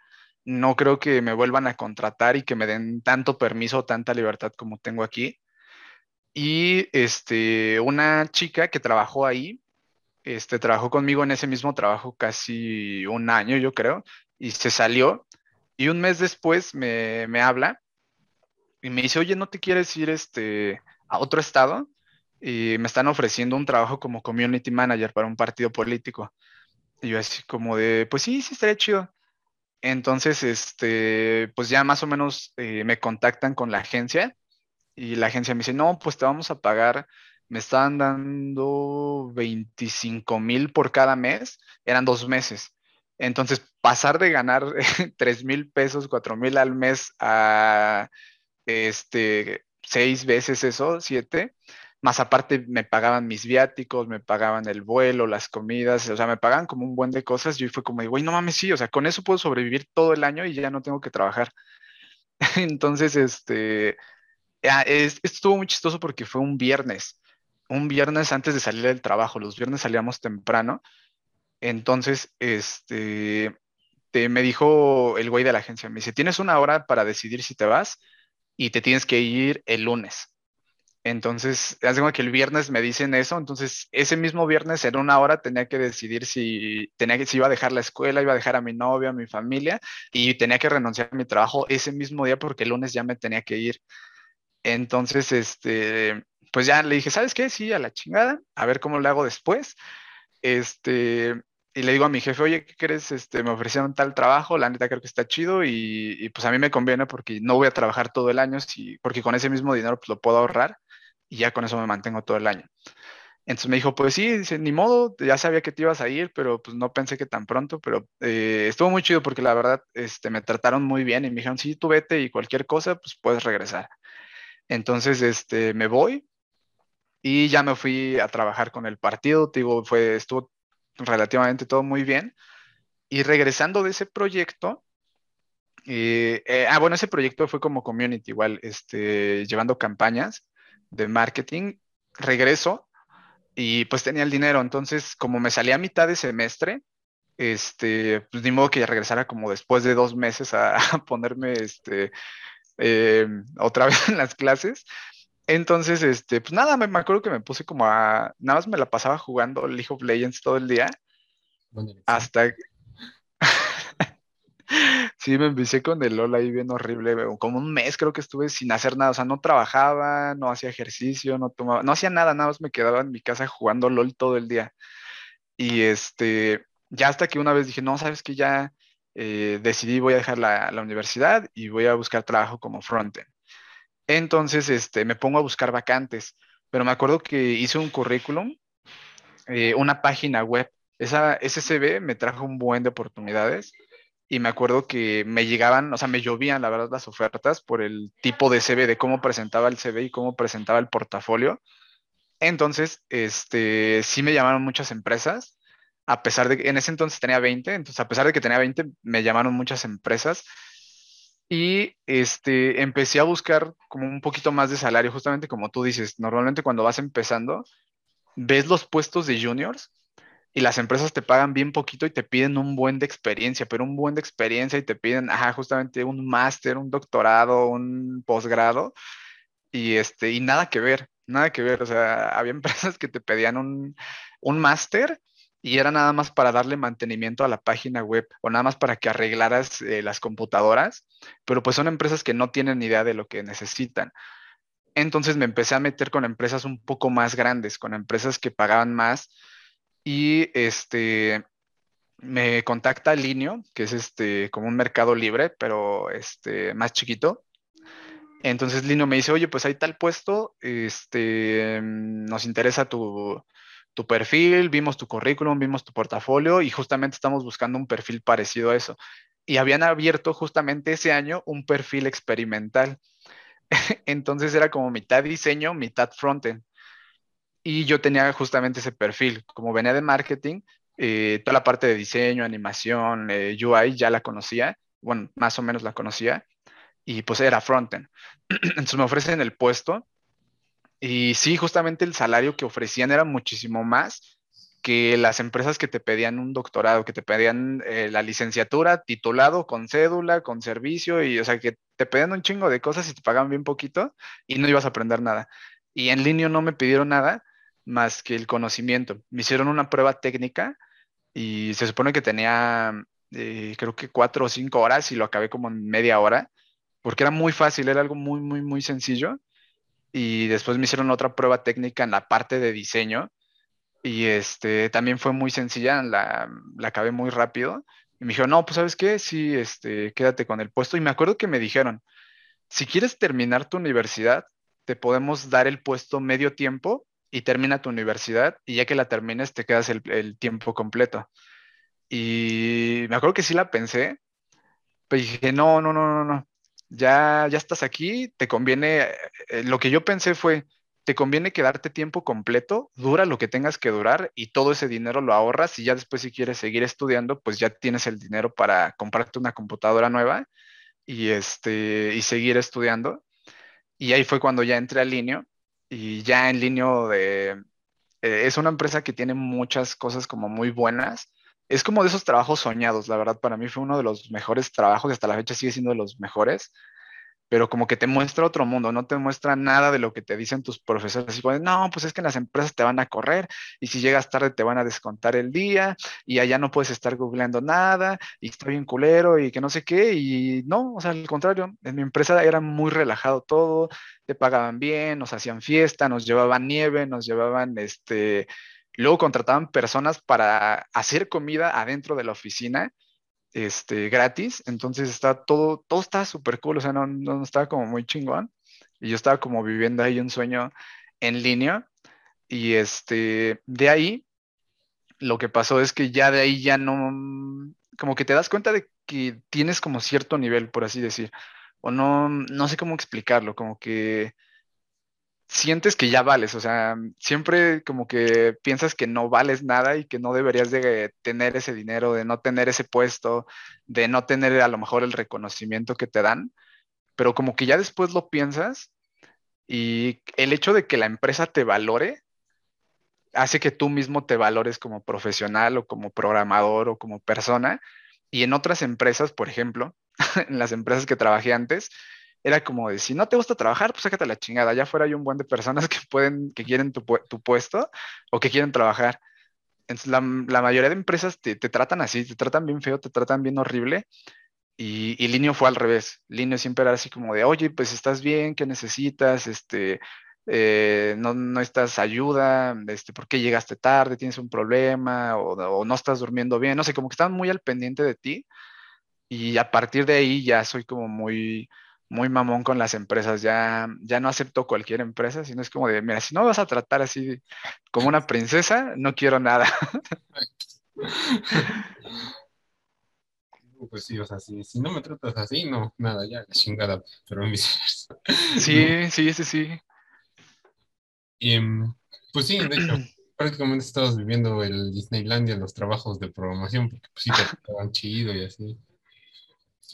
no creo que me vuelvan a contratar y que me den tanto permiso, tanta libertad como tengo aquí. Y este, una chica que trabajó ahí, este, trabajó conmigo en ese mismo trabajo casi un año, yo creo, y se salió. Y un mes después me, me habla y me dice, oye, ¿no te quieres ir este, a otro estado? Y me están ofreciendo un trabajo como community manager para un partido político. Y yo así como de, pues sí, sí, estaría chido. Entonces, este, pues ya más o menos eh, me contactan con la agencia y la agencia me dice, no, pues te vamos a pagar, me estaban dando 25 mil por cada mes, eran dos meses. Entonces, pasar de ganar [laughs] 3 mil pesos, 4 mil al mes a este, seis veces eso, siete, más aparte me pagaban mis viáticos, me pagaban el vuelo, las comidas, o sea, me pagaban como un buen de cosas. Yo fue como, güey, no mames, sí, o sea, con eso puedo sobrevivir todo el año y ya no tengo que trabajar. [laughs] Entonces, este, ah, esto estuvo muy chistoso porque fue un viernes, un viernes antes de salir del trabajo, los viernes salíamos temprano, entonces, este, te, me dijo el güey de la agencia, me dice, tienes una hora para decidir si te vas y te tienes que ir el lunes. Entonces, hace que el viernes me dicen eso, entonces ese mismo viernes en una hora tenía que decidir si tenía que si iba a dejar la escuela, iba a dejar a mi novia, a mi familia y tenía que renunciar a mi trabajo ese mismo día porque el lunes ya me tenía que ir. Entonces, este, pues ya le dije, ¿sabes qué? Sí, a la chingada, a ver cómo lo hago después. Este, y le digo a mi jefe, oye, ¿qué crees? Este, me ofrecieron tal trabajo, la neta creo que está chido y, y, pues a mí me conviene porque no voy a trabajar todo el año, si, porque con ese mismo dinero pues lo puedo ahorrar y ya con eso me mantengo todo el año. Entonces me dijo, pues sí, dice, ni modo, ya sabía que te ibas a ir, pero pues no pensé que tan pronto, pero eh, estuvo muy chido porque la verdad este, me trataron muy bien y me dijeron, sí, tú vete y cualquier cosa, pues puedes regresar. Entonces, este, me voy y ya me fui a trabajar con el partido, digo, fue, estuvo relativamente todo muy bien. Y regresando de ese proyecto, eh, eh, ah, bueno, ese proyecto fue como community, igual, este, llevando campañas de marketing, regreso y pues tenía el dinero. Entonces, como me salía a mitad de semestre, este, pues ni modo que ya regresara como después de dos meses a, [laughs] ponerme este, eh, otra [laughs] vez en las clases. Entonces, este, pues nada, me, me, acuerdo que me puse como a, nada más me la pasaba jugando League of Legends todo el día. Hasta, Sí, me empecé con el LOL ahí bien horrible, como un mes creo que estuve sin hacer nada, o sea, no trabajaba, no hacía ejercicio, no tomaba, no hacía nada, nada más me quedaba en mi casa jugando LOL todo el día. Y este, ya hasta que una vez dije, no, sabes que ya eh, decidí, voy a dejar la, universidad y voy a buscar trabajo como frontend. Entonces, este, me pongo a buscar vacantes, pero me acuerdo que hice un currículum, eh, una página web, esa, ese me trajo un buen de oportunidades y me acuerdo que me llegaban, o sea, me llovían, la verdad, las ofertas por el tipo de CV, de cómo presentaba el CV y cómo presentaba el portafolio. Entonces, este, sí me llamaron muchas empresas, a pesar de que en ese entonces tenía 20, entonces a pesar de que tenía 20, me llamaron muchas empresas y este, empecé a buscar como un poquito más de salario, justamente como tú dices, normalmente cuando vas empezando, ves los puestos de juniors y las empresas te pagan bien poquito y te piden un buen de experiencia, pero un buen de experiencia y te piden, ajá, justamente un máster, un doctorado, un posgrado y este, y nada que ver, nada que ver, o sea, había [laughs] empresas que te pedían un, un máster y era nada más para darle mantenimiento a la página web o nada más para que arreglaras eh, las computadoras, pero pues son empresas que no tienen idea de lo que necesitan. Entonces me empecé a meter con empresas un poco más grandes, con empresas que pagaban más y este me contacta Linio, que es este como un mercado libre, pero este más chiquito. Entonces Linio me dice, oye, pues hay tal puesto, este, nos interesa tu, tu perfil, vimos tu currículum, vimos tu portafolio y justamente estamos buscando un perfil parecido a eso. Y habían abierto justamente ese año un perfil experimental. [laughs] Entonces era como mitad diseño, mitad frontend y yo tenía justamente ese perfil. Como venía de marketing, eh, toda la parte de diseño, animación, eh, UI ya la conocía, bueno, más o menos la conocía, y pues era frontend. [clears throat] Entonces me ofrecen el puesto y sí, justamente el salario que ofrecían era muchísimo más que las empresas que te pedían un doctorado, que te pedían eh, la licenciatura, titulado, con cédula, con servicio, y o sea, que te pedían un chingo de cosas y te pagaban bien poquito y no ibas a aprender nada. Y en línea no me pidieron nada, más que el conocimiento. Me hicieron una prueba técnica y se supone que tenía, eh, creo que cuatro o cinco horas y lo acabé como en media hora, porque era muy fácil, era algo muy, muy, muy sencillo. Y después me hicieron otra prueba técnica en la parte de diseño y este, también fue muy sencilla, la, la acabé muy rápido. Y me dijeron, no, pues sabes qué, sí, este, quédate con el puesto. Y me acuerdo que me dijeron, si quieres terminar tu universidad, te podemos dar el puesto medio tiempo y termina tu universidad y ya que la termines te quedas el, tiempo completo. Y me acuerdo que sí la pensé, pero dije, no, no, no, no, no, ya, ya estás aquí, te conviene, eh, lo que yo pensé fue, te conviene quedarte tiempo completo, dura lo que tengas que durar y todo ese dinero lo ahorras y ya después si quieres seguir estudiando, pues ya tienes el dinero para comprarte una computadora nueva y, este, y seguir estudiando. Y ahí fue cuando ya entré a Linio y ya en Linio de... Eh, es una empresa que tiene muchas cosas como muy buenas. Es como de esos trabajos soñados, la verdad, para mí fue uno de los mejores trabajos y hasta la fecha sigue siendo de los mejores pero como que te muestra otro mundo, no te muestra nada de lo que te dicen tus profesores. Y pues, no, pues es que las empresas te van a correr y si llegas tarde te van a descontar el día y allá no puedes estar googleando nada y está bien culero y que no sé qué. Y no, o sea, al contrario, en mi empresa era muy relajado todo, te pagaban bien, nos hacían fiesta, nos llevaban nieve, nos llevaban este... Luego contrataban personas para hacer comida adentro de la oficina este, gratis, entonces está todo, todo está súper cool, o sea, no, no estaba como muy chingón, y yo estaba como viviendo ahí un sueño en línea, y este, de ahí, lo que pasó es que ya de ahí ya no, como que te das cuenta de que tienes como cierto nivel, por así decir, o no, no sé cómo explicarlo, como que sientes que ya vales, o sea, siempre como que piensas que no vales nada y que no deberías de tener ese dinero, de no tener ese puesto, de no tener a lo mejor el reconocimiento que te dan, pero como que ya después lo piensas y el hecho de que la empresa te valore hace que tú mismo te valores como profesional o como programador o como persona. Y en otras empresas, por ejemplo, [laughs] en las empresas que trabajé antes, era como de, si no te gusta trabajar, pues sácate la chingada. Ya fuera hay un buen de personas [laughs] que pueden, que quieren tu, puesto o que quieren trabajar. Entonces, la, mayoría de empresas te, tratan así, te tratan bien feo, te tratan bien horrible. Y, y Linio fue al revés. Linio siempre era así como de, oye, pues estás bien, ¿qué necesitas? Este, eh, no, no estás ayuda, este, ¿por qué llegaste tarde? ¿Tienes un problema? O, o, no estás durmiendo bien? No sé, como que estaban muy al pendiente de ti. Y a partir de ahí ya soy como muy, muy mamón con las empresas, ya, ya no acepto cualquier empresa, sino es como de, mira, si no vas a tratar así como una princesa, no quiero nada. [laughs]
Pues sí, o sea, si, no me tratas así, no, nada, ya, chingada, pero viceversa. [laughs]
Sí, sí, sí, sí.
Y, em, pues sí, de hecho, [clears throat] prácticamente estabas viviendo el Disneylandia, los trabajos de programación, porque pues sí te [laughs] chido y así.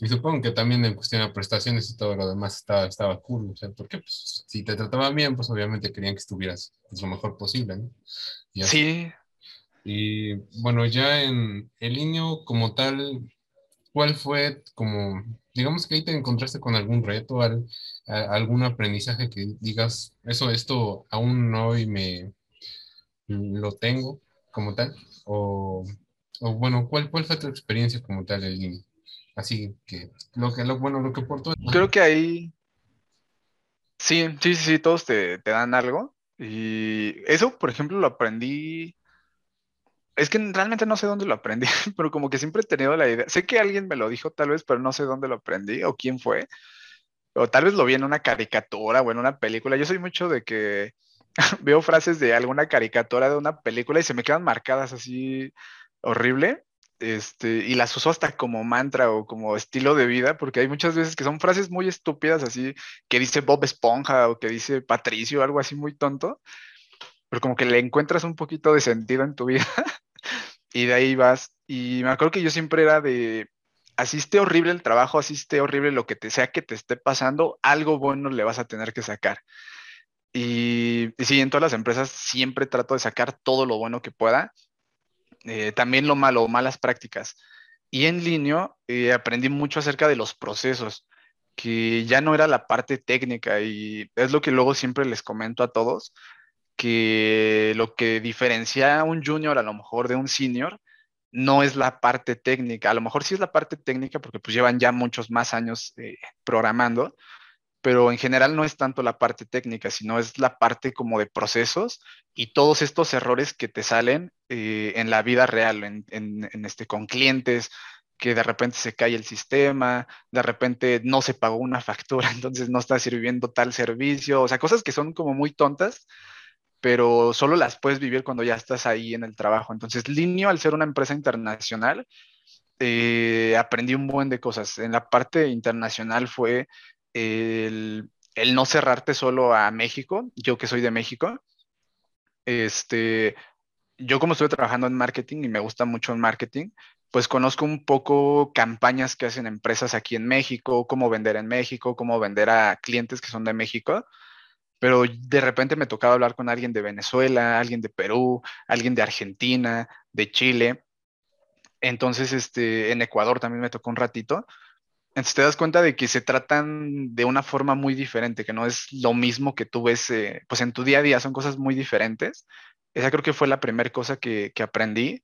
Y supongo que también en cuestión de prestaciones y todo lo demás estaba, estaba cool, o sea, porque pues, si te trataban bien, pues obviamente querían que estuvieras pues, lo mejor posible, ¿no?
sí.
Y bueno, ya en el niño como tal, ¿cuál fue como, digamos que ahí te encontraste con algún reto, algún aprendizaje que digas, eso, esto aún hoy me lo tengo como tal? O, o bueno, ¿cuál, ¿cuál fue tu experiencia como tal en línea? Así que lo que lo bueno, lo que por todo.
Creo que ahí sí, sí, sí, todos te, dan algo. Y eso, por ejemplo, lo aprendí. Es que realmente no sé dónde lo aprendí, [laughs] pero como que siempre he tenido la idea. Sé que alguien me lo dijo tal vez, pero no sé dónde lo aprendí o quién fue. O tal vez lo vi en una caricatura o en una película. Yo soy mucho de que [laughs] veo frases de alguna caricatura de una película y se me quedan marcadas así horrible este, y las uso hasta como mantra o como estilo de vida, porque hay muchas veces que son frases muy estúpidas, así que dice Bob Esponja o que dice Patricio, algo así muy tonto, pero como que le encuentras un poquito de sentido en tu vida [laughs] y de ahí vas. Y me acuerdo que yo siempre era de, así esté horrible el trabajo, así esté horrible lo que te sea que te esté pasando, algo bueno le vas a tener que sacar. Y, y sí, en todas las empresas siempre trato de sacar todo lo bueno que pueda eh, también lo malo, malas prácticas. Y en línea eh, aprendí mucho acerca de los procesos, que ya no era la parte técnica y es lo que luego siempre les comento a todos, que lo que diferencia a un junior a lo mejor de un senior no es la parte técnica, a lo mejor sí es la parte técnica porque pues llevan ya muchos más años eh, programando, pero en general no es tanto la parte técnica, sino es la parte como de procesos y todos estos errores que te salen eh, en la vida real, en, este, con clientes, que de repente se cae el sistema, de repente no se pagó una factura, [laughs] entonces no está sirviendo tal servicio, o sea, cosas que son como muy tontas, pero solo las puedes vivir cuando ya estás ahí en el trabajo. Entonces, Linio, al ser una empresa internacional, eh, aprendí un buen de cosas. En la parte internacional fue el, no cerrarte solo a México, yo que soy de México, este, yo como estoy trabajando en marketing y me gusta mucho el marketing, pues conozco un poco campañas que hacen empresas aquí en México, cómo vender en México, cómo vender a clientes que son de México, pero de repente me tocaba hablar con alguien de Venezuela, alguien de Perú, alguien de Argentina, de Chile. Entonces, este, en Ecuador también me tocó un ratito. Entonces te das cuenta de que se tratan de una forma muy diferente, que no es lo mismo que tú ves, eh, pues en tu día a día son cosas muy diferentes. Esa creo que fue la primera cosa que, que aprendí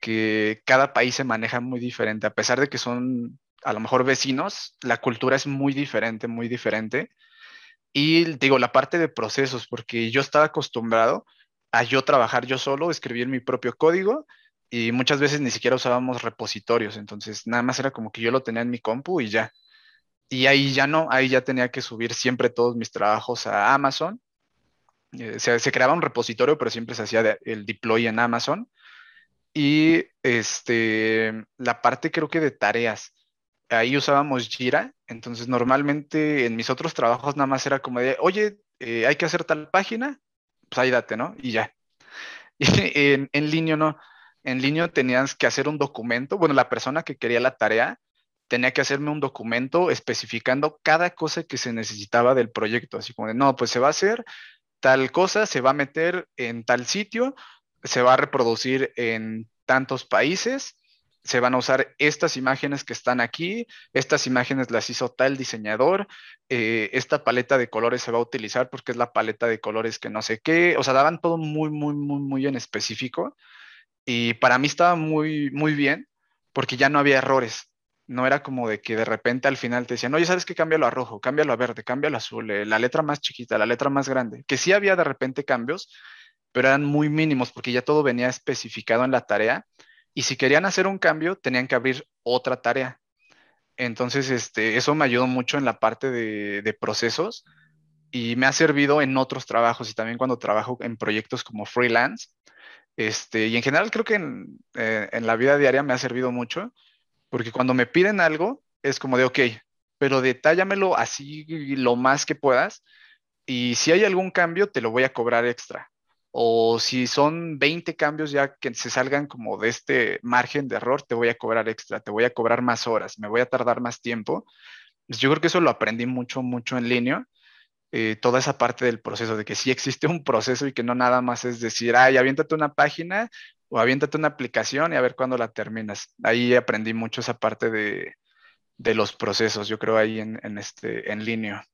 que cada país se maneja muy diferente, a pesar de que son a lo mejor vecinos, la cultura es muy diferente, muy diferente. Y digo, la parte de procesos, porque yo estaba acostumbrado a yo trabajar yo solo, escribir mi propio código y muchas veces ni siquiera usábamos repositorios, entonces nada más era como que yo lo tenía en mi compu y ya. Y ahí ya no, ahí ya tenía que subir siempre todos mis trabajos a Amazon. Eh, se, se, creaba un repositorio, pero siempre se hacía el deploy en Amazon y este, la parte creo que de tareas. Ahí usábamos Jira, entonces normalmente en mis otros trabajos nada más era como de, oye, eh, hay que hacer tal página, pues ahí date, ¿no? Y ya. [laughs] En, en línea no, en línea tenías que hacer un documento, bueno, la persona que quería la tarea tenía que hacerme un documento especificando cada cosa que se necesitaba del proyecto, así como de, no, pues se va a hacer tal cosa, se va a meter en tal sitio, se va a reproducir en tantos países, se van a usar estas imágenes que están aquí, estas imágenes las hizo tal diseñador, eh, esta paleta de colores se va a utilizar porque es la paleta de colores que no sé qué, o sea, daban todo muy, muy, muy, muy en específico y para mí estaba muy, muy bien porque ya no había errores. No era como de que de repente al final te decían, oye, ¿sabes qué? Cámbialo a rojo, cámbialo a verde, cámbialo a azul, eh, la letra más chiquita, la letra más grande. Que sí había de repente cambios, pero eran muy mínimos porque ya todo venía especificado en la tarea y si querían hacer un cambio tenían que abrir otra tarea. Entonces, este, eso me ayudó mucho en la parte de, procesos y me ha servido en otros trabajos y también cuando trabajo en proyectos como freelance. Este, y en general creo que en, eh, en la vida diaria me ha servido mucho porque cuando me piden algo es como de, ok, pero detállamelo así lo más que puedas y si hay algún cambio te lo voy a cobrar extra o si son 20 cambios ya que se salgan como de este margen de error, te voy a cobrar extra, te voy a cobrar más horas, me voy a tardar más tiempo. Pues yo creo que eso lo aprendí mucho, mucho en línea. Eh, toda esa parte del proceso, de que sí existe un proceso y que no nada más es decir, ay, aviéntate una página o aviéntate una aplicación y a ver cuándo la terminas. Ahí aprendí mucho esa parte de, de los procesos, yo creo ahí en, en, este, en línea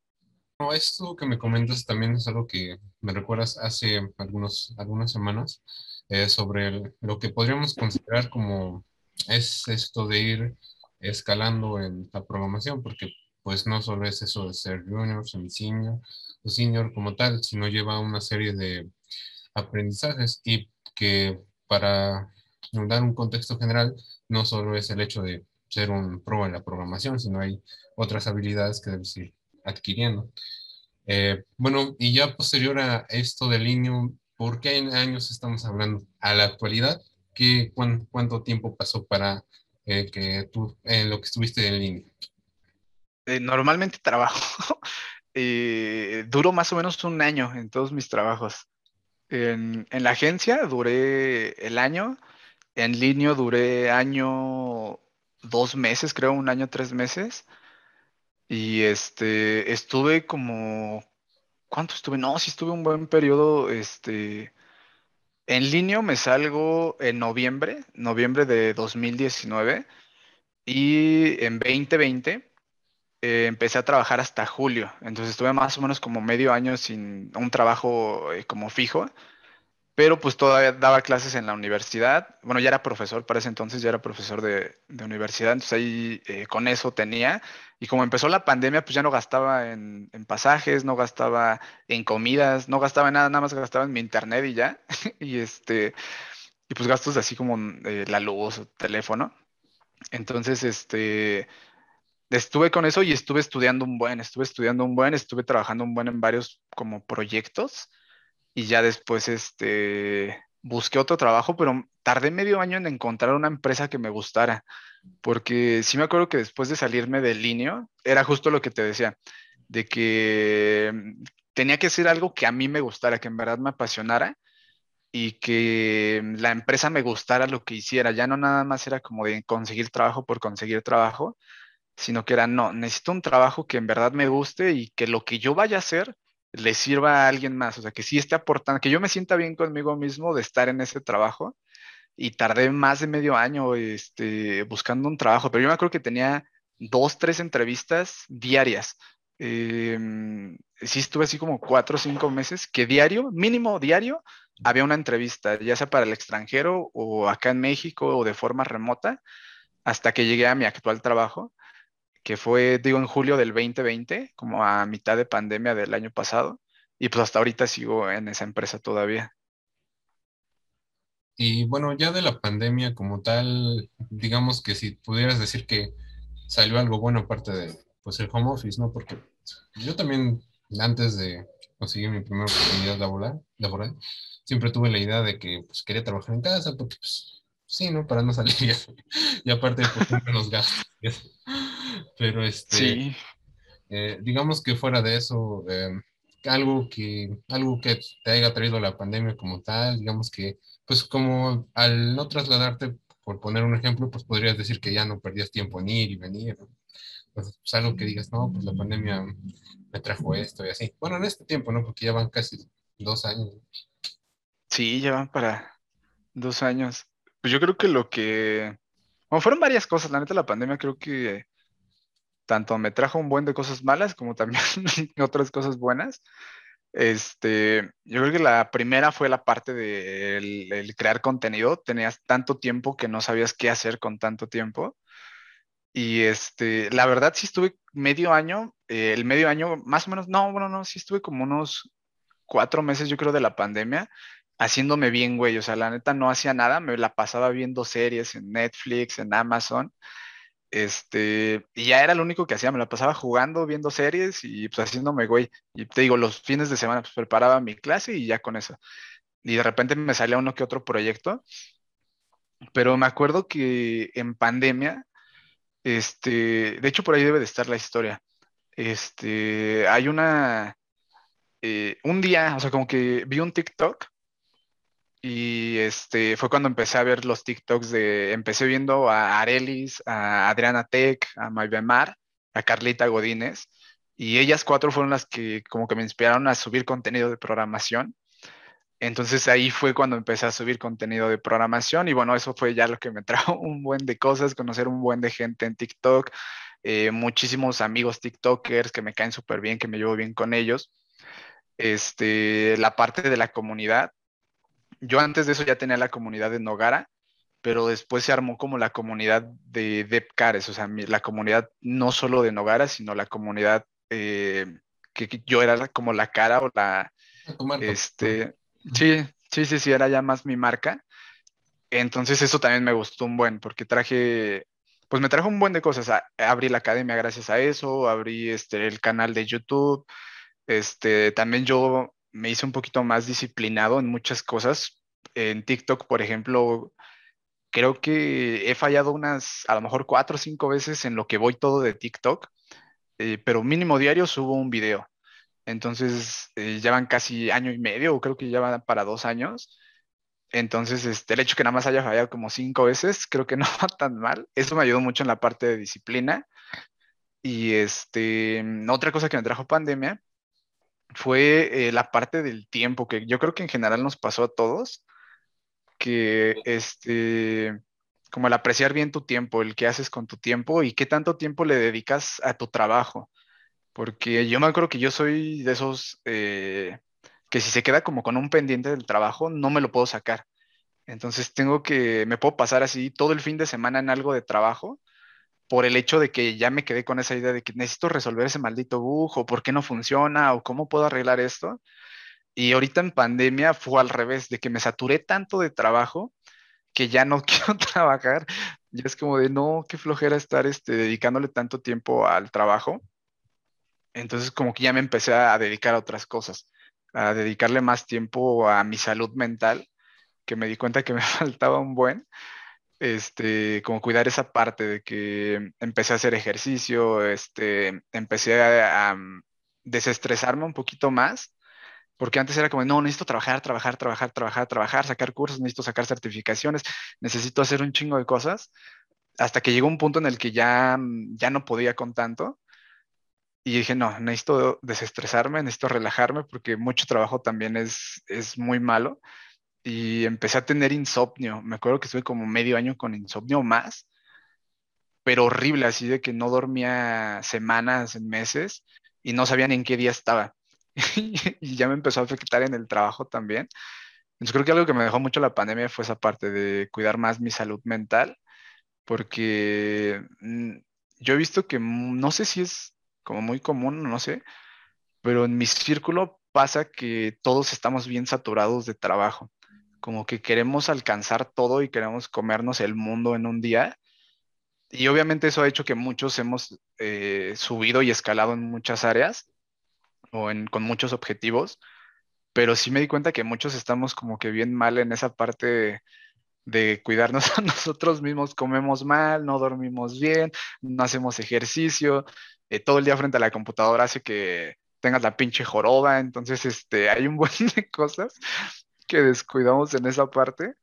esto que me comentas también es algo que me recuerdas hace algunos, algunas semanas eh, sobre lo que podríamos considerar como es esto de ir escalando en la programación, porque pues no solo es eso de ser junior, senior o senior como tal, sino lleva una serie de aprendizajes y que para dar un contexto general, no solo es el hecho de ser un pro en la programación, sino hay otras habilidades que debes ir adquiriendo. Eh, bueno, y ya posterior a esto del Linium, ¿por qué en años estamos hablando? A la actualidad, ¿qué, cuánto, tiempo pasó para eh, que tú, en lo que estuviste en línea?
Eh, normalmente trabajo, [laughs] duro más o menos un año en todos mis trabajos. En, en, la agencia duré el año, en línea duré año, dos meses, creo, un año, tres meses. Y este, estuve como, ¿cuánto estuve? No, sí estuve un buen periodo, este, en línea me salgo en noviembre, noviembre de 2019 y en 2020 eh, empecé a trabajar hasta julio, entonces estuve más o menos como medio año sin un trabajo eh, como fijo pero pues todavía daba clases en la universidad. Bueno, ya era profesor para ese entonces, ya era profesor de, universidad, entonces ahí eh, con eso tenía. Y como empezó la pandemia, pues ya no gastaba en, pasajes, no gastaba en comidas, no gastaba en nada, nada más gastaba en mi internet y ya. [laughs] y este, y pues gastos así como la luz o teléfono. Entonces, este, estuve con eso y estuve estudiando un buen, estuve estudiando un buen, estuve trabajando un buen en varios como proyectos y ya después este, busqué otro trabajo, pero tardé medio año en encontrar una empresa que me gustara, porque sí me acuerdo que después de salirme del línea, era justo lo que te decía, de que tenía que ser algo que a mí me gustara, que en verdad me apasionara. y que la empresa me gustara lo que hiciera. Ya no nada más era como de conseguir trabajo por conseguir trabajo, sino que era, no, necesito un trabajo que en verdad me guste y que lo que yo vaya a hacer le sirva a alguien más. O sea, que sí esté aportando, que yo me sienta bien conmigo mismo de estar en ese trabajo. Y tardé más de medio año este, buscando un trabajo, pero yo me acuerdo que tenía dos, tres entrevistas diarias. Em, sí estuve así como cuatro o cinco meses, que diario, mínimo diario, había una entrevista, ya sea para el extranjero o acá en México o de forma remota, hasta que llegué a mi actual trabajo, que fue, digo, en julio del 2020, como a mitad de pandemia del año pasado, y pues hasta ahorita sigo en esa empresa todavía.
Y bueno, ya de la pandemia como tal, digamos que si pudieras decir que salió algo bueno aparte de pues el home office, ¿no? Porque yo también antes de conseguir mi primera oportunidad laboral, laboral siempre tuve la idea de que pues, quería trabajar en casa porque pues sí, ¿no? Para no salir [laughs] y, aparte por ejemplo los gastos. Pero este, eh, digamos que fuera de eso, eh, algo que, algo que te haya traído la pandemia como tal, digamos que pues como al no trasladarte, por poner un ejemplo, pues podrías decir que ya no perdías tiempo en ir y venir, Pues, pues, algo que digas, no, pues la pandemia me trajo esto y así. Bueno, en este tiempo, ¿no? Porque ya van casi dos años.
Sí, ya van para dos años. Pues yo creo que lo que... Bueno, fueron varias cosas, la neta la pandemia creo que tanto me trajo un buen de cosas malas como también [laughs] otras cosas bueas. Este, yo creo que la primera fue la parte de el, crear contenido. Tenías tanto tiempo que no sabías qué hacer con tanto tiempo. Y este, la verdad sí estuve medio año, eh, el medio año más o menos, no, bueno, no, sí estuve como unos cuatro meses yo creo de la pandemia haciéndome bien, güey. O sea, la neta no hacía nada, me la pasaba viendo series en Netflix, en Amazon. Este, y ya era lo único que hacía, me la pasaba jugando, viendo series y pues haciéndome güey. Y te digo, los fines de semana pues preparaba mi clase y ya con eso. Y de repente me salía uno que otro proyecto. Pero me acuerdo que en pandemia, este, de hecho por ahí debe de estar la historia. Este, hay una, eh, un día, o sea, como que vi un TikTok y este, fue cuando empecé a ver los TikToks de, empecé viendo a Arelis, a Adriana Tech, a Mar, a Carlita Godínez, y ellas cuatro fueron las que como que me inspiraron a subir contenido de programación. Entonces ahí fue cuando empecé a subir contenido de programación y bueno, eso fue ya lo que me [laughs] trajo un buen de cosas, conocer un buen de gente en TikTok, eh, muchísimos amigos TikTokers que me caen súper bien, que me llevo bien con ellos. Este, la parte de la comunidad, yo antes de eso ya tenía la comunidad de Nogara, pero después se armó como la comunidad de Depcares, o sea, la comunidad no solo de Nogara, sino la comunidad eh, que, yo era como la cara o la... Este, sí, sí, sí, sí, era ya más mi marca. Entonces eso también me gustó un buen, porque traje, pues me trajo un buen de cosas. Abrí la academia gracias a eso, abrí este, el canal de YouTube. Este, también yo me hice un poquito más disciplinado en muchas cosas. En TikTok, por ejemplo, creo que he fallado unas, a lo mejor cuatro o cinco veces en lo que voy todo de TikTok, eh, pero mínimo diario subo un video. Entonces, eh, ya van casi año y medio, o creo que ya van para dos años. Entonces, este, el hecho que nada más haya fallado como cinco veces, creo que [laughs] no va tan mal. Eso me ayudó mucho en la parte de disciplina. Y este, otra cosa que me trajo pandemia fue eh, la parte del tiempo, que yo creo que en general nos pasó a todos, que este, como el apreciar bien tu tiempo, el que haces con tu tiempo y qué tanto tiempo le dedicas a tu trabajo. Porque yo me acuerdo que yo soy de esos eh, que si se queda como con un pendiente del trabajo, no me lo puedo sacar. Entonces tengo que, me puedo pasar así todo el fin de semana en algo de trabajo por el hecho de que ya me quedé con esa idea de que necesito resolver ese maldito bug o por qué no funciona o cómo puedo arreglar esto. Y ahorita en pandemia fue al revés, de que me saturé tanto de trabajo que ya no [laughs] quiero trabajar. Ya es como de, no, qué flojera estar este, dedicándole tanto tiempo al trabajo. Entonces como que ya me empecé a dedicar a otras cosas, a dedicarle más tiempo a mi salud mental, que me di cuenta que me [laughs] faltaba un buen este, como cuidar esa parte de que empecé a hacer ejercicio, este, empecé a, mm, desestresarme un poquito más porque antes era como, no, necesito trabajar, trabajar, trabajar, trabajar, trabajar, sacar cursos, necesito sacar certificaciones, necesito hacer un chingo de cosas, hasta que llegó un punto en el que ya, ya no podía con tanto. Y dije, no, necesito desestresarme, necesito relajarme, porque mucho trabajo también es, es muy malo. Y empecé a tener insomnio. Me acuerdo que estuve como medio año con insomnio más, pero horrible, así de que no dormía semanas, meses, y no sabía ni en qué día estaba. [laughs] y ya me empezó a afectar en el trabajo también. Entonces creo que algo que me dejó mucho la pandemia fue esa parte de cuidar más mi salud mental, porque mm, yo he visto que no sé si es como muy común, no sé, pero en mi círculo pasa que todos estamos bien saturados de trabajo, como que queremos alcanzar todo y queremos comernos el mundo en un día. Y obviamente eso ha hecho que muchos hemos eh, subido y escalado en muchas áreas, o con muchos objetivos, pero sí me di cuenta que muchos estamos como que bien mal en esa parte de, cuidarnos [laughs] a nosotros mismos, comemos mal, no dormimos bien, no hacemos ejercicio, eh, todo el día frente a la computadora hace que tengas la pinche joroba, entonces este, hay un [laughs] buen de cosas que descuidamos en esa parte.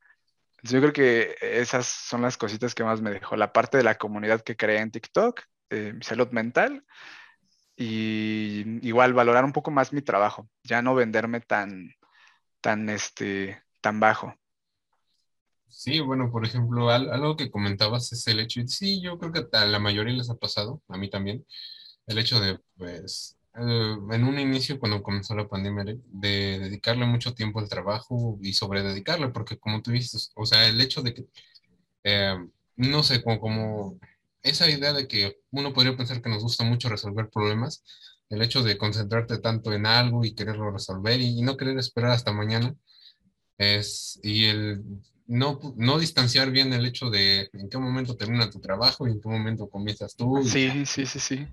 Yo creo que esas son las cositas que más me dejó. La parte de la comunidad que creé en TikTok, eh, mi salud mental y igual valorar un poco más mi trabajo, ya no venderme tan, tan, este, tan bajo.
Sí, bueno, por ejemplo, algo que comentabas es el hecho, sí, yo creo que a la mayoría les ha pasado, a mí también, el hecho de, pues, en un inicio cuando comenzó la pandemia, de dedicarle mucho tiempo al trabajo y sobre dedicarle, porque como tú dices, o sea, el hecho de que, eh, no sé, como, como esa idea de que uno podría pensar que nos gusta mucho resolver problemas, el hecho de concentrarte tanto en algo y quererlo resolver y, no querer esperar hasta mañana, es, y el no, no distanciar bien el hecho de en qué momento termina tu trabajo y en qué momento comienzas tú.
Sí, sí, sí, sí.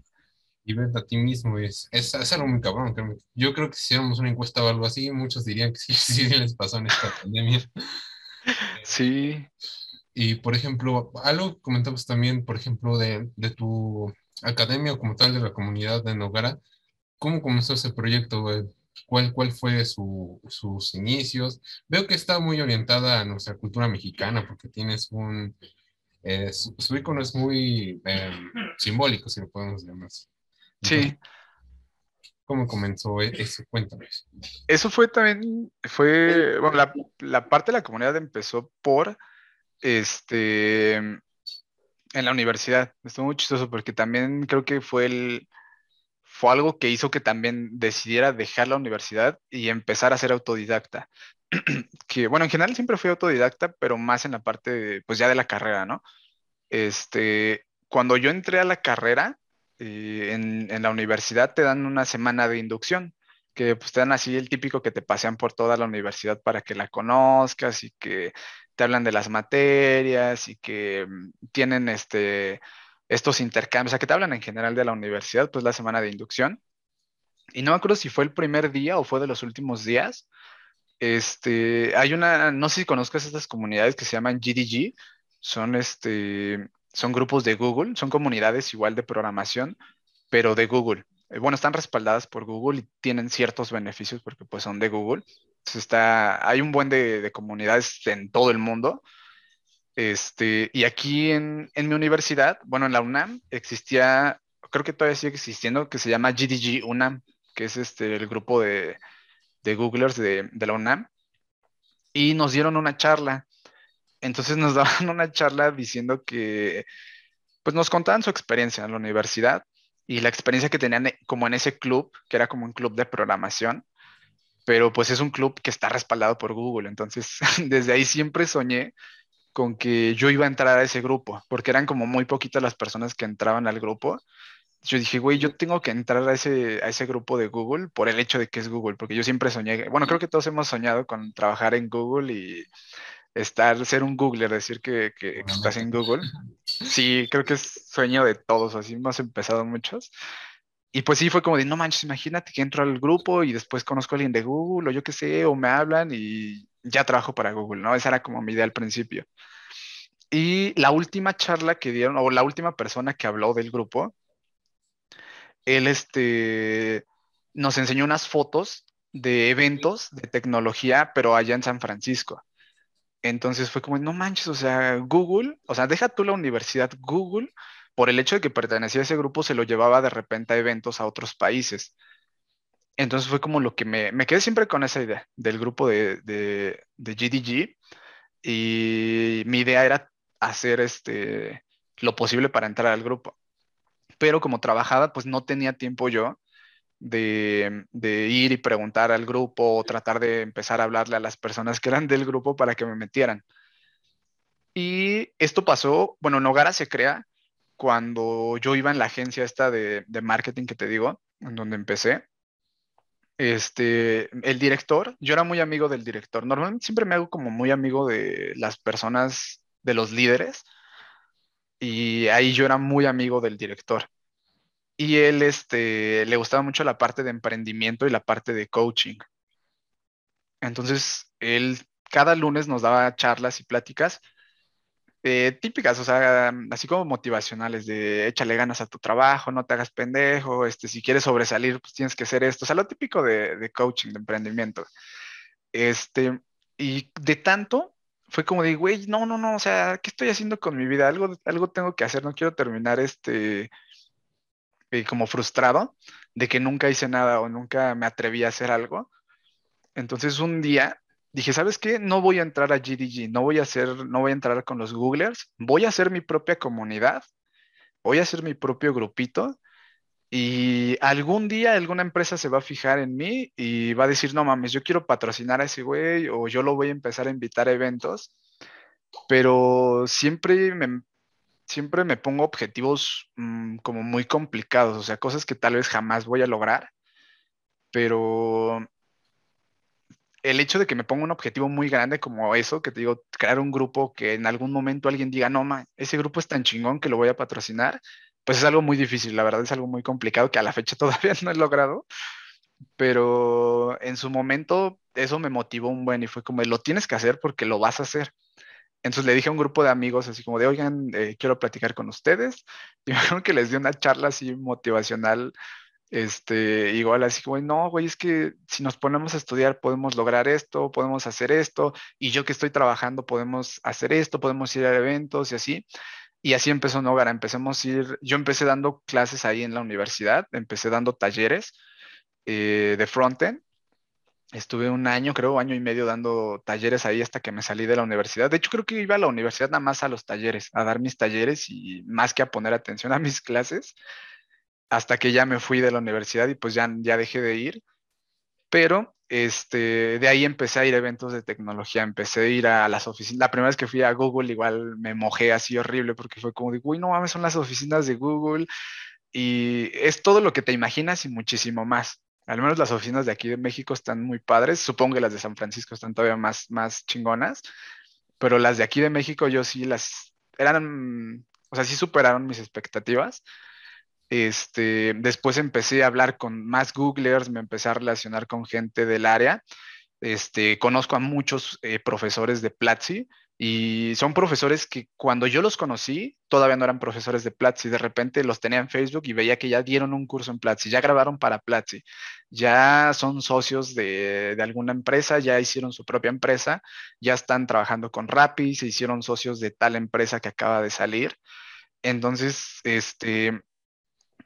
Y verte a ti mismo, es, es, es algo muy cabrón. Yo creo que si hiciéramos una encuesta o algo así, muchos dirían que sí, [laughs] sí les pasó en esta pandemia.
Sí.
Y, por ejemplo, algo comentabas también, por ejemplo, de, de tu academia o como tal de la comunidad de Nogara. ¿Cómo comenzó ese proyecto? ¿Cuál, cuál fue su, sus inicios? Veo que está muy orientada a nuestra cultura mexicana porque tienes un... Eh, su, icono es muy em, simbólico, si lo podemos llamar así.
Sí.
¿Cómo comenzó e-, eso? Cuéntame.
Eso fue también, fue, bueno, la, la parte de la comunidad empezó por este, en la universidad. Estuvo muy chistoso porque también creo que fue el, fue algo que hizo que también decidiera dejar la universidad y empezar a ser autodidacta. [clears throat] que bueno, en general siempre fui autodidacta, pero más en la parte, pues ya de la carrera, ¿no? Este, cuando yo entré a la carrera, eh, en, en, la universidad te dan una semana de inducción, que pues te dan así el típico que te pasean por toda la universidad para que la conozcas y que te hablan de las materias y que mm, tienen este, estos intercambios, o sea, que te hablan en general de la universidad, pues la semana de inducción. Y no me acuerdo si fue el primer día o fue de los últimos días. Este, hay una, no sé si conozcas estas comunidades que se llaman GDG, son, este, son grupos de Google, son comunidades igual de programación, pero de Google. Eh, bueno, están respaldadas por Google y tienen ciertos beneficios porque pues son de Google está, hay un buen de, comunidades en todo el mundo. Este, y aquí en, mi universidad, bueno, en la UNAM, existía, creo que todavía sigue existiendo, que se llama GDG UNAM, que es este, el grupo de, de Googlers de, de la UNAM. Y nos dieron una charla. Entonces nos [laughs] daban una charla diciendo que, pues nos contaban su experiencia en la universidad y la experiencia que tenían como en ese club, que era como un club de programación pero pues es un club que está respaldado por Google, entonces [laughs] desde ahí siempre soñé con que yo iba a entrar a ese grupo, porque eran como muy poquitas las personas que entraban al grupo. Yo dije, güey, yo tengo que entrar a ese, a ese grupo de Google por el hecho de que es Google, porque yo siempre soñé, bueno, creo que todos hemos soñado con trabajar en Google y estar, ser un Googler, decir que, que estás en Google. [laughs] Sí, creo que es sueño de todos, así hemos empezado muchos. Y pues sí, fue como de, no manches, imagínate que entro al grupo y después conozco a alguien de Google o yo qué sé, o me hablan y ya trabajo para Google, ¿no? Esa era como mi idea al principio. Y la última charla que dieron, o la última persona que habló del grupo, él este, nos enseñó unas fotos de eventos de tecnología, pero allá en San Francisco. Entonces fue como, no manches, o sea, Google, o sea, deja tú la universidad, Google, por el hecho de que pertenecía a ese grupo, se lo llevaba de repente a eventos a otros países. Entonces fue como lo que me, me quedé siempre con esa idea del grupo de, de, de GDG y mi idea era hacer este, lo posible para entrar al grupo. Pero como trabajaba, pues no tenía tiempo yo de, ir y preguntar al grupo o tratar de empezar a hablarle a las personas que eran del grupo para que me metieran. Y esto pasó, bueno, Nogara se crea cuando yo iba en la agencia esta de, de marketing que te digo, en donde empecé. Este, el director, yo era muy amigo del director. Normalmente siempre me hago como muy amigo de las personas, de los líderes, y ahí yo era muy amigo del director y él este, le gustaba mucho la parte de emprendimiento y la parte de coaching. Entonces, él cada lunes nos daba charlas y pláticas eh, típicas, o sea, así como motivacionales, de échale ganas a tu trabajo, no te hagas pendejo, este, si quieres sobresalir, pues tienes que hacer esto, o sea, lo típico de, de coaching, de emprendimiento. Este, y de tanto, fue como de, güey, no, no, no, o sea, ¿qué estoy haciendo con mi vida? Algo, algo tengo que hacer, no quiero terminar este como frustrado de que nunca hice nada o nunca me atreví a hacer algo. Entonces un día dije, ¿sabes qué? No voy a entrar a GDG, no voy a hacer, no voy a entrar con los Googlers, voy a hacer mi propia comunidad, voy a hacer mi propio grupito y algún día alguna empresa se va a fijar en mí y va a decir, no mames, yo quiero patrocinar a ese güey o yo lo voy a empezar a invitar a eventos, pero siempre me, siempre me pongo objetivos mm, como muy complicados, o sea, cosas que tal vez jamás voy a lograr, pero el hecho de que me ponga un objetivo muy grande como eso, que te digo, crear un grupo que en algún momento alguien diga, no, ma, ese grupo es tan chingón que lo voy a patrocinar, pues es algo muy difícil, la verdad es algo muy complicado que a la fecha [laughs] todavía no he logrado, pero en su momento eso me motivó un buen y fue como, lo tienes que hacer porque lo vas a hacer. Entonces le dije a un grupo de amigos así como de, oigan, eh, quiero platicar con ustedes. [laughs] Y me que les di una charla así motivacional, este, igual así como, no, güey, es que si nos ponemos a estudiar podemos lograr esto, podemos hacer esto, y yo que estoy trabajando podemos hacer esto, podemos ir a eventos y así. Y así empezó Nogara, empecemos a ir, yo empecé dando clases ahí en la universidad, empecé dando talleres eh, de frontend Estuve un año, creo, año y medio dando talleres ahí hasta que me salí de la universidad. De hecho, creo que iba a la universidad nada más a los talleres, a dar mis talleres y más que a poner atención a mis [laughs] clases, hasta que ya me fui de la universidad y pues ya, ya dejé de ir. Pero este, de ahí empecé a ir a eventos de tecnología, empecé a ir a las oficinas. La primera vez que fui a Google igual me mojé así horrible porque fue como de, uy, no mames, son las oficinas de Google y es todo lo que te imaginas y muchísimo más. Al menos las oficinas de aquí de México están muy padres. Supongo que las de San Francisco están todavía más, más chingonas. Pero las de aquí de México yo sí las eran, o sea, sí superaron mis expectativas. Este, después empecé a hablar con más Googlers, me empecé a relacionar con gente del área. Este, conozco a muchos eh, profesores de Platzi, y son profesores que cuando yo los conocí, todavía no eran profesores de Platzi. De repente los tenía en Facebook y veía que ya dieron un curso en Platzi, ya grabaron para Platzi, ya son socios de, alguna empresa, ya hicieron su propia empresa, ya están trabajando con Rappi, se hicieron socios de tal empresa que acaba de salir. Entonces, este,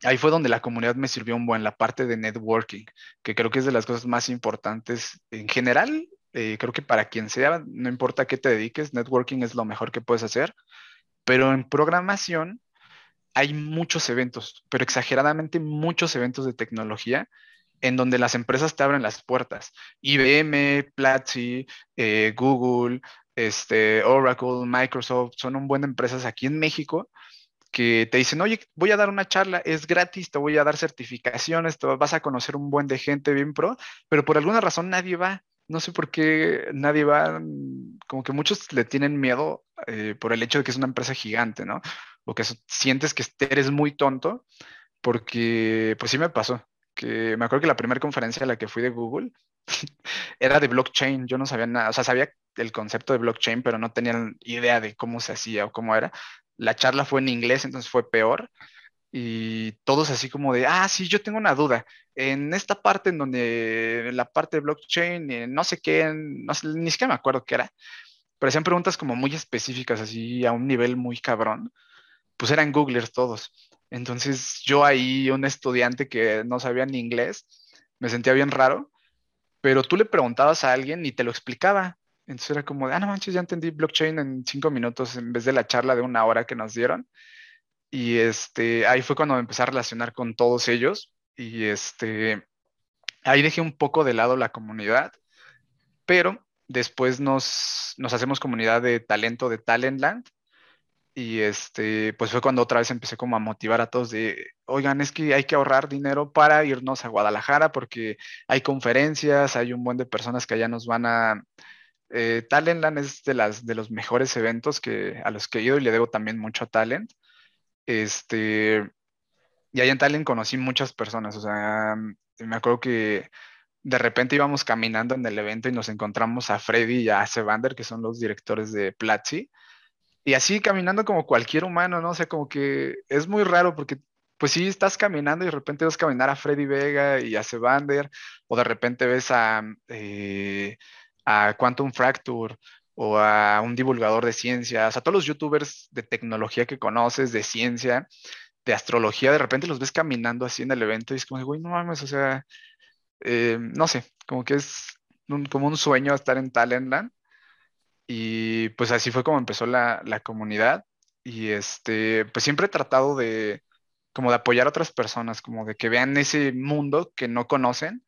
ahí fue donde la comunidad me sirvió un buen, la parte de networking, que creo que es de las cosas más importantes en general eh, creo que para quien sea, no importa qué te dediques, networking es lo mejor que puedes hacer. Pero en programación hay muchos eventos, pero exageradamente muchos eventos de tecnología en donde las empresas te abren las puertas. IBM, Platzi, eh, Google, este, Oracle, Microsoft, son un buen de empresas aquí en México que te dicen, oye, voy a dar una charla, es gratis, te voy a dar certificaciones, te vas a conocer un buen de gente bien pro, pero por alguna razón nadie va no sé por qué nadie va, como que muchos le tienen miedo eh, por el hecho de que es una empresa gigante, ¿no? O que sientes que eres muy tonto, porque pues sí me pasó, que me acuerdo que la primera conferencia a la que fui de Google [laughs] era de blockchain, yo no sabía nada, o sea, sabía el concepto de blockchain, pero no tenía idea de cómo se hacía o cómo era. La charla fue en inglés, entonces fue peor. Y todos así como de, ah, sí, yo tengo una duda. En esta parte en donde, la parte de blockchain, no sé qué, no sé, ni siquiera me acuerdo qué era, pero hacían preguntas como muy específicas, así a un nivel muy cabrón, pues eran googlers todos. Entonces yo ahí, un estudiante que no sabía ni inglés, me sentía bien raro, pero tú le preguntabas a alguien y te lo explicaba. Entonces era como, ah, no manches, ya entendí blockchain en cinco minutos en vez de la charla de una hora que nos dieron. Y este, ahí fue cuando me empecé a relacionar con todos ellos. Y este, ahí dejé un poco de lado la comunidad, pero después nos, nos hacemos comunidad de talento de Talentland. Y este, pues fue cuando otra vez empecé como a motivar a todos de, oigan, es que hay que ahorrar dinero para irnos a Guadalajara porque hay conferencias, hay un buen de personas que allá nos van a... Eh, Talentland es de, las, de los mejores eventos que, a los que he ido y le debo también mucho a Talent. Este, y ahí en Talent conocí muchas personas, o sea, me acuerdo que de repente íbamos caminando en el evento y nos encontramos a Freddy y a Sevander, que son los directores de Platzi, y así caminando como cualquier humano, ¿no? O sea, como que es muy raro porque, pues sí, estás caminando y de repente ves caminar a Freddy Vega y a Sevander, o de repente ves a, eh, a Quantum Fracture, o a un divulgador de ciencias, a todos los youtubers de tecnología que conoces, de ciencia, de astrología, de repente los ves caminando así en el evento y es como, güey, no mames, o sea, eh, no sé, como que es como un sueño estar en Talentland. Y pues así fue como empezó la, la, comunidad. Y este, pues siempre he tratado de, como de apoyar a otras personas, como de que vean ese mundo que no conocen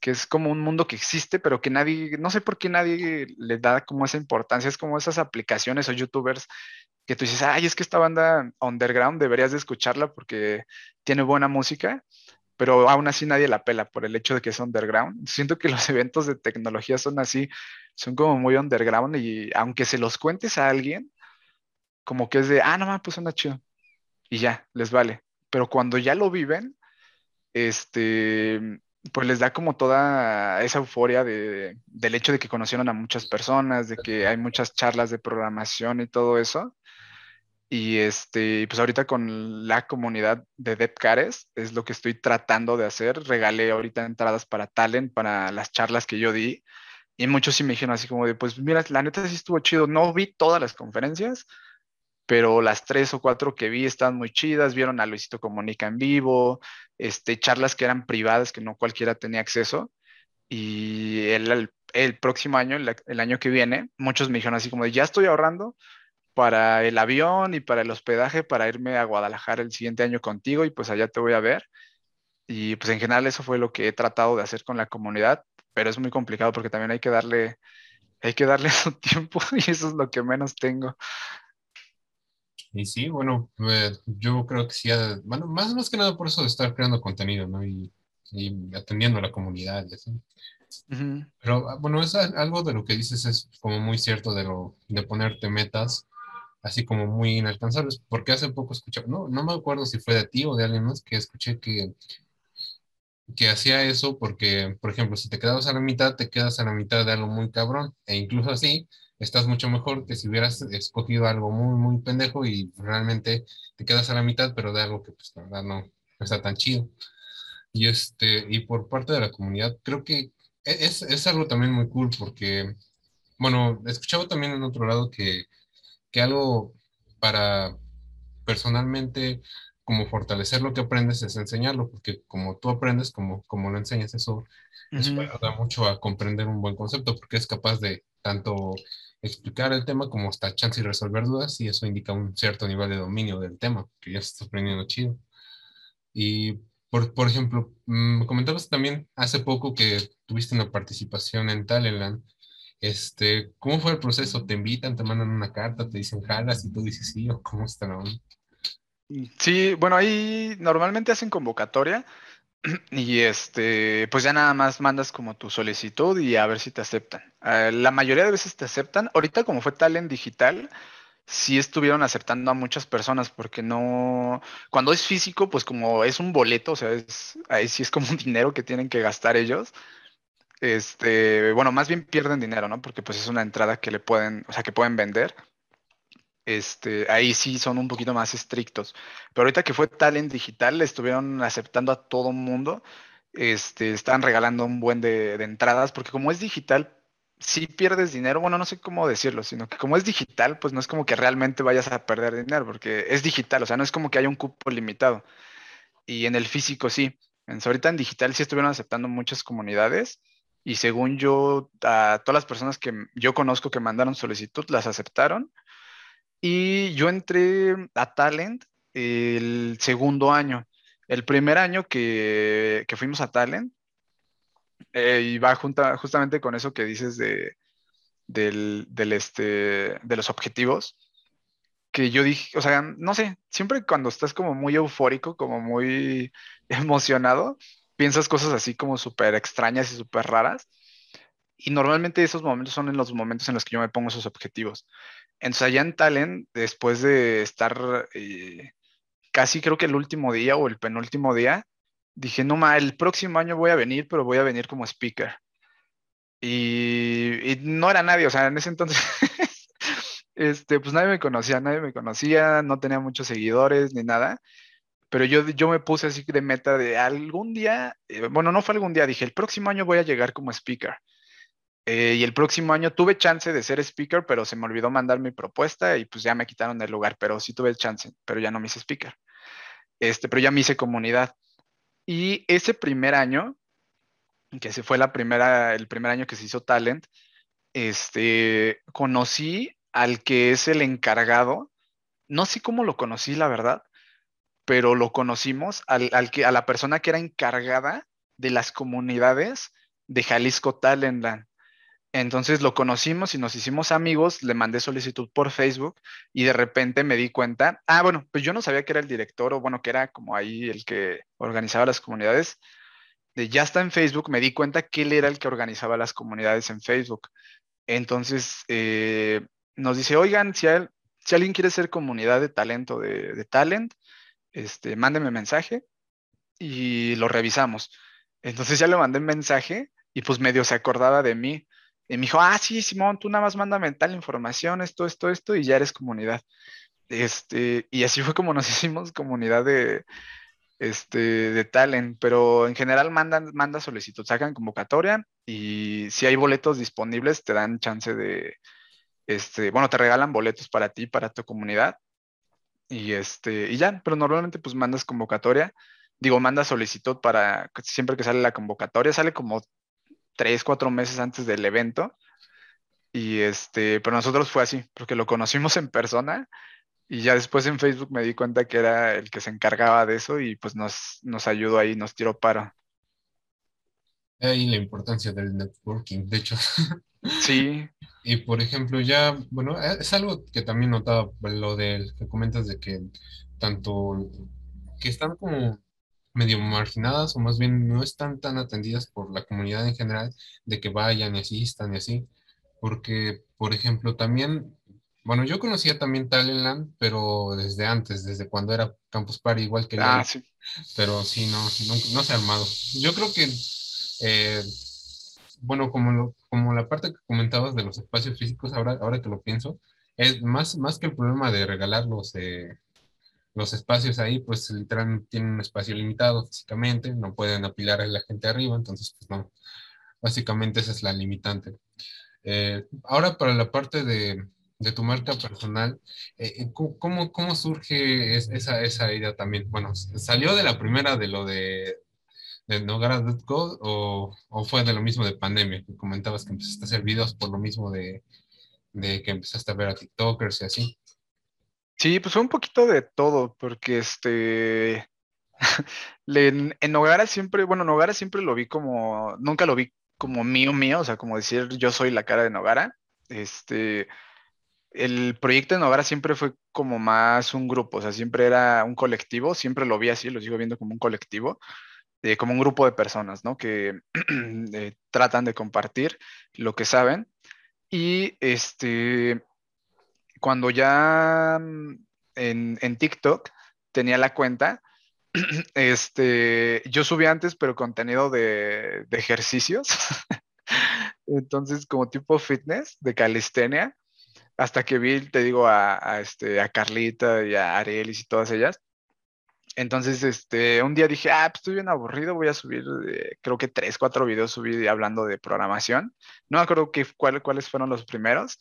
que es como un mundo que existe, pero que nadie, no sé por qué nadie le da como esa importancia, es como esas aplicaciones o youtubers que tú dices, ay, es que esta banda underground deberías de escucharla porque tiene buena música, pero aún así nadie la pela por el hecho de que es underground. Siento que [laughs] los eventos de tecnología son así, son como muy underground y aunque se los cuentes a alguien, como que es de, ah, no, más, pues suena chido. Y ya, les vale. Pero cuando ya lo viven, este, pues les da como toda esa euforia de, del hecho de que conocieron a muchas personas, de que hay muchas charlas de programación y todo eso. Y este, pues ahorita con la comunidad de DevCares es lo que estoy tratando de hacer. Regalé ahorita entradas para Talent, para las charlas que yo di. Y muchos sí me dijeron así como de, pues mira, la neta sí estuvo chido. No vi todas las conferencias, pero las tres o cuatro que vi están muy chidas, vieron a Luisito Comunica en vivo, este, charlas que eran privadas, que no cualquiera tenía acceso, y el, el, próximo año, el, año que viene, muchos me dijeron así como ya estoy ahorrando para el avión y para el hospedaje, para irme a Guadalajara el siguiente año contigo, y pues allá te voy a ver. Y pues en general eso fue lo que he tratado de hacer con la comunidad, pero es muy complicado porque también hay que darle, hay que darle [laughs] su tiempo y eso es lo que menos tengo.
Y sí, bueno, eh, yo creo que sí, bueno, más, más que nada por eso de estar creando contenido, ¿no? Y, atendiendo a la comunidad y así. Pero ah, bueno, es algo de lo que dices es como muy cierto de lo de ponerte metas así como muy inalcanzables, porque hace poco escuché, no, no me acuerdo si fue de ti o de alguien más que escuché que que hacía eso porque, por ejemplo, si te quedabas a la mitad, te quedas a la mitad de algo muy cabrón, e incluso así, estás mucho mejor que si hubieras escogido algo muy, muy pendejo y realmente te quedas a la mitad, pero de algo que pues la verdad no, está tan chido. Y, este, y por parte de la comunidad, creo que e, es, es algo también muy cool porque, bueno, he escuchado también en otro lado que, que algo para personalmente como fortalecer lo que aprendes es enseñarlo, porque como tú aprendes, como, como lo enseñas, eso, ayuda mucho a comprender un buen concepto, porque es capaz de tanto explicar el tema como hasta chance y resolver dudas y eso indica un cierto nivel de dominio del tema, que ya estás aprendiendo chido. Y, por, por ejemplo, me mm, comentabas también hace poco que tuviste una participación en Talentland. Este, ¿Cómo fue el proceso? ¿Te invitan, te mandan una carta, te dicen jalas y tú dices sí o cómo está la
Sí, bueno, ahí normalmente hacen convocatoria [clears throat] y este, pues ya nada más mandas como tu solicitud y a ver si te aceptan. Eh, la mayoría de veces te aceptan. Ahorita como fue talent digital, sí estuvieron aceptando a muchas personas porque no, cuando es físico, pues como es un boleto, o sea, es, ahí sí es como un dinero que tienen que gastar ellos. Este, bueno, más bien pierden dinero, ¿no? Porque pues es una entrada que le pueden, o sea, que pueden vender. Este, ahí sí son un poquito más estrictos. Pero ahorita que fue talent digital, le estuvieron aceptando a todo mundo. Este, están regalando un buen de, entradas, porque como es digital, sí pierdes dinero, bueno, no sé cómo decirlo, sino que como es digital, pues no es como que realmente vayas a perder dinero, porque es digital, o sea, no es como que haya un cupo limitado. Y en el físico sí. Ahorita en digital sí estuvieron aceptando muchas comunidades y según yo, a todas las personas que yo conozco que mandaron solicitud, las aceptaron. Y yo entré a Talent el segundo año. El primer año que, que fuimos a Talent, eh, y va junta, justamente con eso que dices de, del, del este, de los objetivos, que yo dije, o sea, no sé, siempre cuando estás como muy eufórico, como muy [laughs] emocionado, piensas cosas así como súper extrañas y súper raras. Y normalmente esos momentos son en los momentos en los que yo me pongo esos objetivos. Entonces allá en Talent, después de estar eh, casi creo que el último día o el penúltimo día, dije, no, ma, el próximo año voy a venir, pero voy a venir como speaker. Y, no era nadie, o sea, en ese entonces, [laughs] este, pues nadie me conocía, nadie me conocía, no tenía muchos seguidores ni nada, pero yo, yo me puse así de meta de algún día, eh, bueno, no fue algún día, dije, el próximo año voy a llegar como speaker. Eh, y el próximo año tuve chance de ser speaker, pero se me olvidó mandar mi propuesta y pues ya me quitaron el lugar, pero sí tuve chance, pero ya no me hice speaker. Este, pero ya me hice comunidad. Y ese primer año, que se fue la primera, el primer año que se hizo Talent, este, conocí al que es el encargado. No sé cómo lo conocí, la verdad, pero lo conocimos al, al que, a la persona que era encargada de las comunidades de Jalisco Talentland. Entonces lo conocimos y nos hicimos amigos, le mandé solicitud por Facebook y de repente me di cuenta, ah, bueno, pues yo no sabía que era el director o bueno, que era como ahí el que organizaba las comunidades. De ya está en Facebook, me di cuenta que él era el que organizaba las comunidades en Facebook. Entonces eh, nos dice, oigan, si, alguien quiere ser comunidad de talento de, de talent, este, mándeme mensaje y lo revisamos. Entonces ya le mandé mensaje y pues medio se acordaba de mí. Y me dijo, ah, sí, Simón, tú nada más mándame tal información, esto, esto, esto, y ya eres comunidad. Este, y así fue como nos [laughs] hicimos comunidad de, este, de talent, pero en general mandan, manda solicitud, sacan convocatoria y si hay boletos disponibles te dan chance de, este, bueno, te regalan boletos para ti, para tu comunidad y este, y ya, pero normalmente pues mandas convocatoria, digo, mandas solicitud para, siempre que sale la convocatoria, sale como tres, cuatro meses antes del evento. Y este, pero nosotros fue así, porque lo conocimos en persona y ya después en Facebook me di cuenta que era el que se encargaba de eso y pues nos, nos ayudó ahí, nos tiró paro.
Ahí la importancia del networking, de hecho. [laughs]
Sí.
y por ejemplo, ya, bueno, es algo que también notaba, lo del que comentas de que tanto que están como medio marginadas o más bien no están tan atendidas por la comunidad en general de que vayan y asistan y así. Porque, por ejemplo, también, bueno, yo conocía también Talentland, pero desde antes, desde cuando era Campus Party, igual que
ah, sí.
pero sí, no, no, se ha armado. Yo creo que, eh, bueno, como, como la parte que comentabas de los espacios físicos, ahora, ahora que lo pienso, es más, más que el problema de regalarlos eh, los espacios ahí, pues literalmente tienen un espacio limitado físicamente, no pueden apilar a la gente arriba, entonces, pues no, básicamente esa es la limitante. Eh, ahora para la parte de, de tu marca personal, eh, eh, ¿cómo, ¿cómo, surge esa, esa idea también? Bueno, ¿salió de la primera de lo de, de Nogara.co o, o fue de lo mismo de pandemia? Que comentabas que empezaste a hacer videos por lo mismo de, de que empezaste a ver a TikTokers y así.
Sí, pues fue un poquito de todo, porque este, [laughs] en, en Nogara siempre, bueno, Nogara siempre lo vi como, nunca lo vi como mío, mío, o sea, como decir yo soy la cara de Nogara. Este, el proyecto de Nogara siempre fue como más un grupo, o sea, siempre era un colectivo, siempre lo vi así, lo sigo viendo como un colectivo, eh, como un grupo de personas, ¿no? Que [clears throat] eh, tratan de compartir lo que saben. Y este, cuando ya mm, en, TikTok tenía la cuenta, [clears throat] este, yo subí antes, pero contenido de, ejercicios. [laughs] Entonces, como tipo fitness, de calistenia. hasta que vi, te digo, a, este, a Carlita y a Arelis y todas ellas. Entonces, este, un día dije, ah, pues estoy bien aburrido, voy a subir, eh, creo que tres, cuatro videos subí hablando de programación. No me acuerdo qué, cuáles fueron los primeros,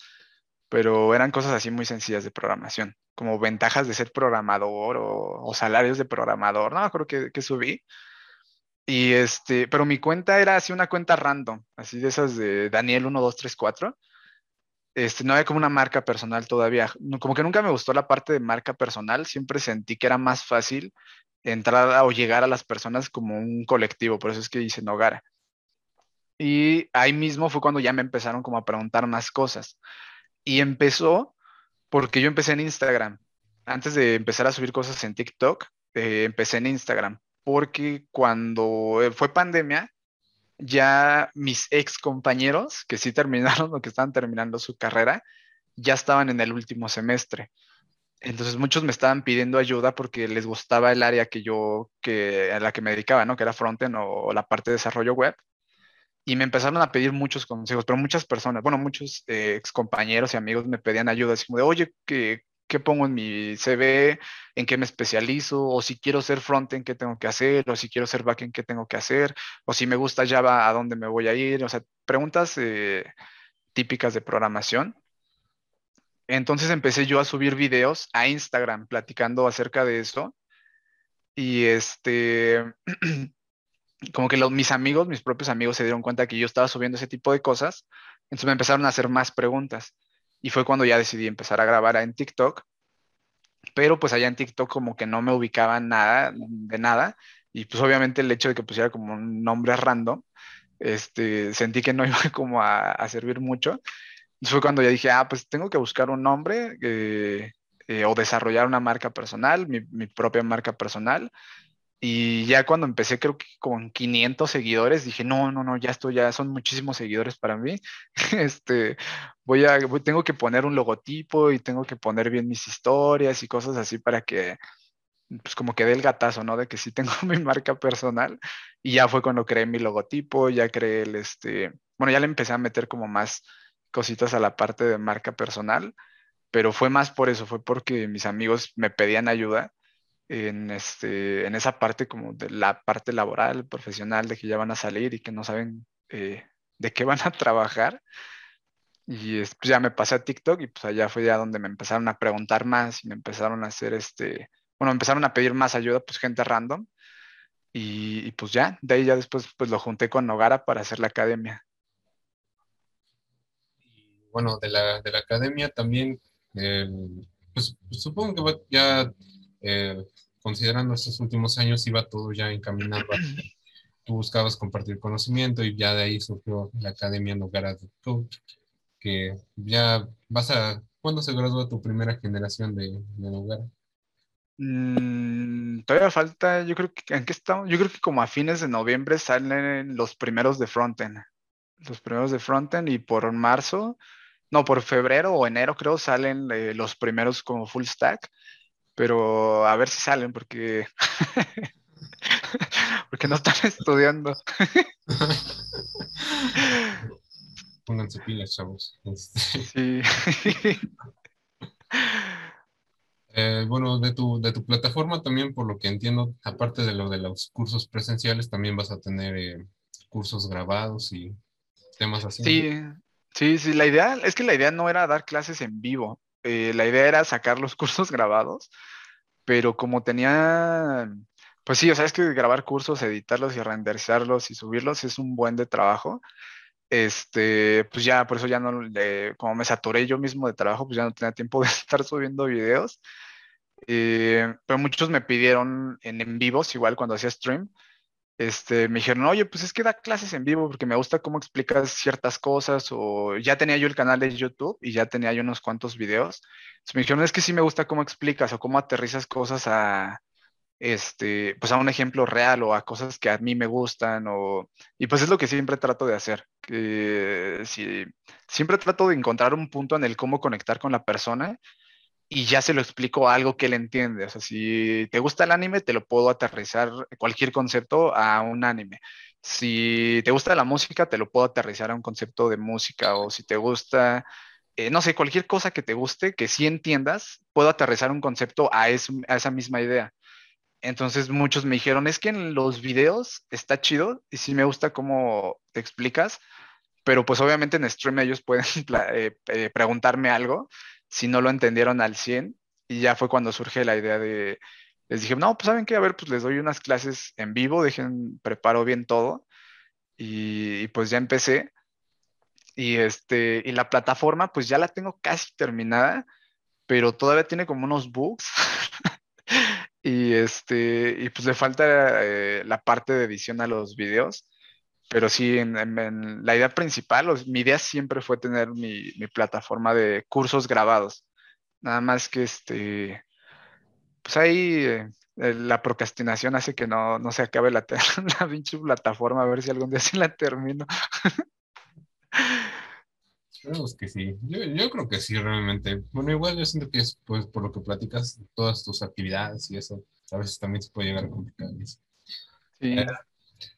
pero eran cosas así muy sencillas de programación, como ventajas de ser programador o, salarios de programador, no me acuerdo qué, subí. Y este, pero mi cuenta era así una cuenta random, así de esas de Daniel 1234. Este, no había como una marca personal todavía. Como que nunca me gustó la parte de marca personal, siempre sentí que era más fácil entrar o llegar a las personas como un colectivo, por eso es que hice Nogara. Y ahí mismo fue cuando ya me empezaron como a preguntar más cosas. Y empezó porque yo empecé en Instagram. Antes de empezar a subir cosas en TikTok, eh, empecé en Instagram. Porque cuando eh, fue pandemia, ya mis ex compañeros, que sí [laughs] terminaron o que estaban terminando su carrera, ya estaban en el último semestre. Entonces muchos me estaban pidiendo ayuda porque les gustaba el área que yo, que, a la que me dedicaba, ¿no? Que era frontend o, la parte de desarrollo web. Y me empezaron a pedir muchos consejos, pero muchas personas, bueno, muchos eh, ex compañeros y amigos me pedían ayuda, así como de, oye, que qué pongo en mi CV, en qué me especializo, o si quiero ser frontend, qué tengo que hacer, o si quiero ser backend, qué tengo que hacer, o si me gusta Java, a dónde me voy a ir, o sea, preguntas eh, típicas de programación. Entonces empecé yo a subir videos a Instagram platicando acerca de eso. Y este, [clears throat] como que los, mis amigos, mis propios amigos se dieron cuenta que yo estaba subiendo ese tipo de cosas. Entonces me empezaron a hacer más preguntas. Y fue cuando ya decidí empezar a grabar en TikTok. Pero pues allá en TikTok como que no me ubicaba nada, de nada. Y pues obviamente el hecho de que pusiera como un nombre random, este, sentí que no [laughs] iba como a, servir mucho. Y fue cuando ya dije, ah, pues tengo que buscar un nombre eh, eh, o desarrollar una marca personal, mi, mi propia marca personal. Y ya cuando empecé, creo que con 500 seguidores, dije, no, no, no, ya esto ya son muchísimos seguidores para mí. [laughs] este, voy a, tengo que poner un logotipo y tengo que poner bien mis historias y cosas así para que, pues como que dé el gatazo, ¿no? De que sí tengo [laughs] mi marca personal. Y ya fue cuando creé mi logotipo, ya creé el, este, bueno, ya le empecé a meter como más cositas a la parte de marca personal, pero fue más por eso, fue porque mis amigos me pedían ayuda en, este, en esa parte como de la parte laboral, profesional, de que ya van a salir y que no saben eh, de qué [laughs] van a trabajar. Y pues ya me pasé a TikTok y pues allá fue ya donde me empezaron a preguntar más y me empezaron a hacer este, bueno, empezaron a pedir más ayuda, pues gente random. Y, pues ya, de ahí ya después pues lo junté con Nogara para hacer la academia.
Y bueno, de la, de la academia también, pues, supongo que ya eh, considerando estos últimos años, iba todo ya encaminado a [clears throat] tú buscabas compartir conocimiento y ya de ahí surgió la Academia Nogara de Coach, que ya vas a, ¿cuándo se gradúa tu primera generación de, de Nogara?
Mm, todavía falta, yo creo que, ¿en qué estamos? Yo creo que como a fines de noviembre salen los primeros de frontend, los primeros de frontend y por marzo, no, por febrero o enero creo salen eh, los primeros como full stack pero a ver si salen porque [laughs] porque no están estudiando. [laughs]
Pónganse pilas, chavos. Este,
sí. [laughs]
Eh, bueno, de tu, de tu plataforma también, por lo que entiendo, aparte de lo de los cursos presenciales, también vas a tener eh, cursos grabados y temas así.
Sí, sí, sí, la idea es que la idea no era dar clases en vivo, eh, la idea era sacar los [laughs] cursos grabados, pero como tenía, pues sí, o sea, es que grabar cursos, editarlos y renderizarlos y subirlos es un buen de trabajo. Este, pues ya, por eso ya no, como me saturé yo mismo de trabajo, pues ya no tenía tiempo [laughs] de estar subiendo videos. Eh, pero muchos me pidieron en, en vivos, igual cuando hacía stream, este, me dijeron, oye, pues es que da clases en vivo porque me gusta cómo explicas ciertas cosas o ya tenía yo el canal de YouTube y ya tenía yo unos cuantos videos. Me dijeron, es que sí me gusta cómo explicas o cómo aterrizas cosas a, este, pues a un ejemplo real o a cosas que a mí me gustan o, y pues es lo que siempre trato de hacer. Que, si, siempre trato de encontrar un punto en el cómo conectar con la persona y ya se lo explico algo que él entiende. O sea, si te gusta el anime, te lo puedo aterrizar cualquier concepto a un anime. Si te gusta la música, te lo puedo aterrizar a un concepto de música. O si te gusta eh, no sé, cualquier cosa que te guste, que sí entiendas, puedo aterrizar un concepto a, a esa misma idea. Entonces muchos me dijeron, es que en los videos está chido y sí me gusta cómo te explicas, pero pues obviamente en stream ellos pueden [laughs] eh, eh, preguntarme algo si no lo entendieron al 100 y ya fue cuando surge la idea de, les dije, no, pues saben qué, a ver, pues les doy unas clases en vivo, dejen, preparo bien todo y, y pues ya empecé. Y, este, y la plataforma, pues ya la tengo casi terminada, pero todavía tiene como unos bugs. [laughs] y, este, y pues le falta eh, la parte de edición a los videos. Pero sí, en, la idea principal, mi idea siempre fue tener mi, mi, plataforma de cursos grabados. Nada más que este, pues ahí eh, la procrastinación hace que no, no se acabe la, [laughs] la pinche plataforma, a ver si algún día sí la termino.
Esperemos que sí. Yo, yo, creo que sí, realmente. Bueno, igual yo siento que es pues, por lo que platicas, todas tus actividades y eso, a veces también se puede llegar a complicar eso. Sí. Eh,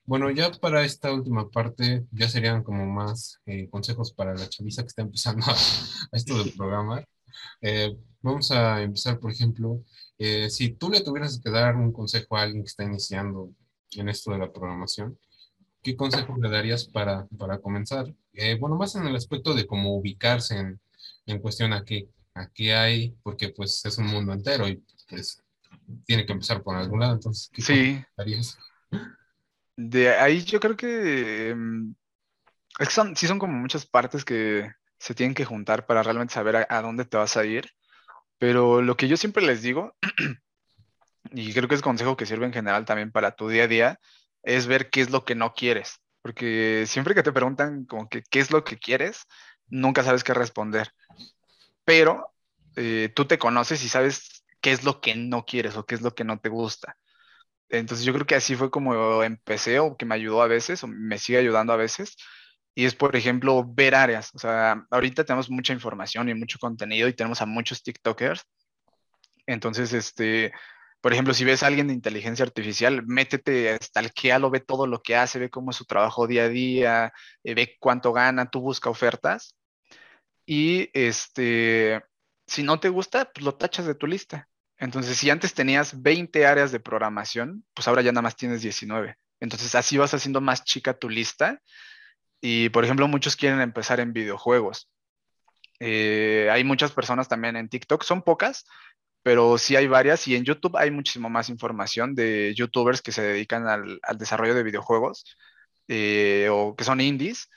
bueno, ya para esta última parte, ya serían como más eh, consejos para la chaviza que está empezando [laughs] a, esto del programa. Eh, vamos a empezar, por ejemplo, si tú le tuvieras que dar un consejo a alguien que está iniciando en esto de la programación, ¿qué consejo le darías para, para comenzar? Eh, bueno, más en el aspecto de cómo ubicarse en, en cuestión a qué, a qué hay, porque pues es un mundo entero y pues tiene que empezar por algún lado, entonces, ¿qué
sí. harías? De ahí yo creo que, mm, es son, sí son como muchas partes que se tienen que juntar para realmente saber a, a dónde te vas a ir, pero lo que yo siempre les digo, [clears throat] y creo que es consejo que sirve en general también para tu día a día, es ver qué es lo que no quieres. Porque siempre que te preguntan como que qué es lo que quieres, nunca sabes qué responder. Pero eh, tú te conoces y sabes qué es lo que no quieres o qué es lo que no te gusta. Entonces yo creo que así fue como empecé o que me ayudó a veces o me sigue ayudando a veces. Y es, por ejemplo, ver áreas. O sea, ahorita tenemos mucha información y mucho contenido y tenemos a muchos TikTokers. Entonces, este, por ejemplo, si ves a alguien de inteligencia artificial, métete, lo ve todo lo que hace, ve cómo es su trabajo día a día, eh, ve cuánto gana, tú busca ofertas. Y este, si no te gusta, pues lo tachas de tu lista. Entonces, si antes tenías 20 áreas de programación, pues ahora ya nada más tienes 19. Entonces, así vas haciendo más chica tu lista. Y, por ejemplo, muchos quieren empezar en videojuegos. Eh, hay muchas personas también en TikTok, son pocas, pero sí hay varias y en YouTube hay muchísimo más información de youtubers que se dedican al, desarrollo de videojuegos eh, o que son indies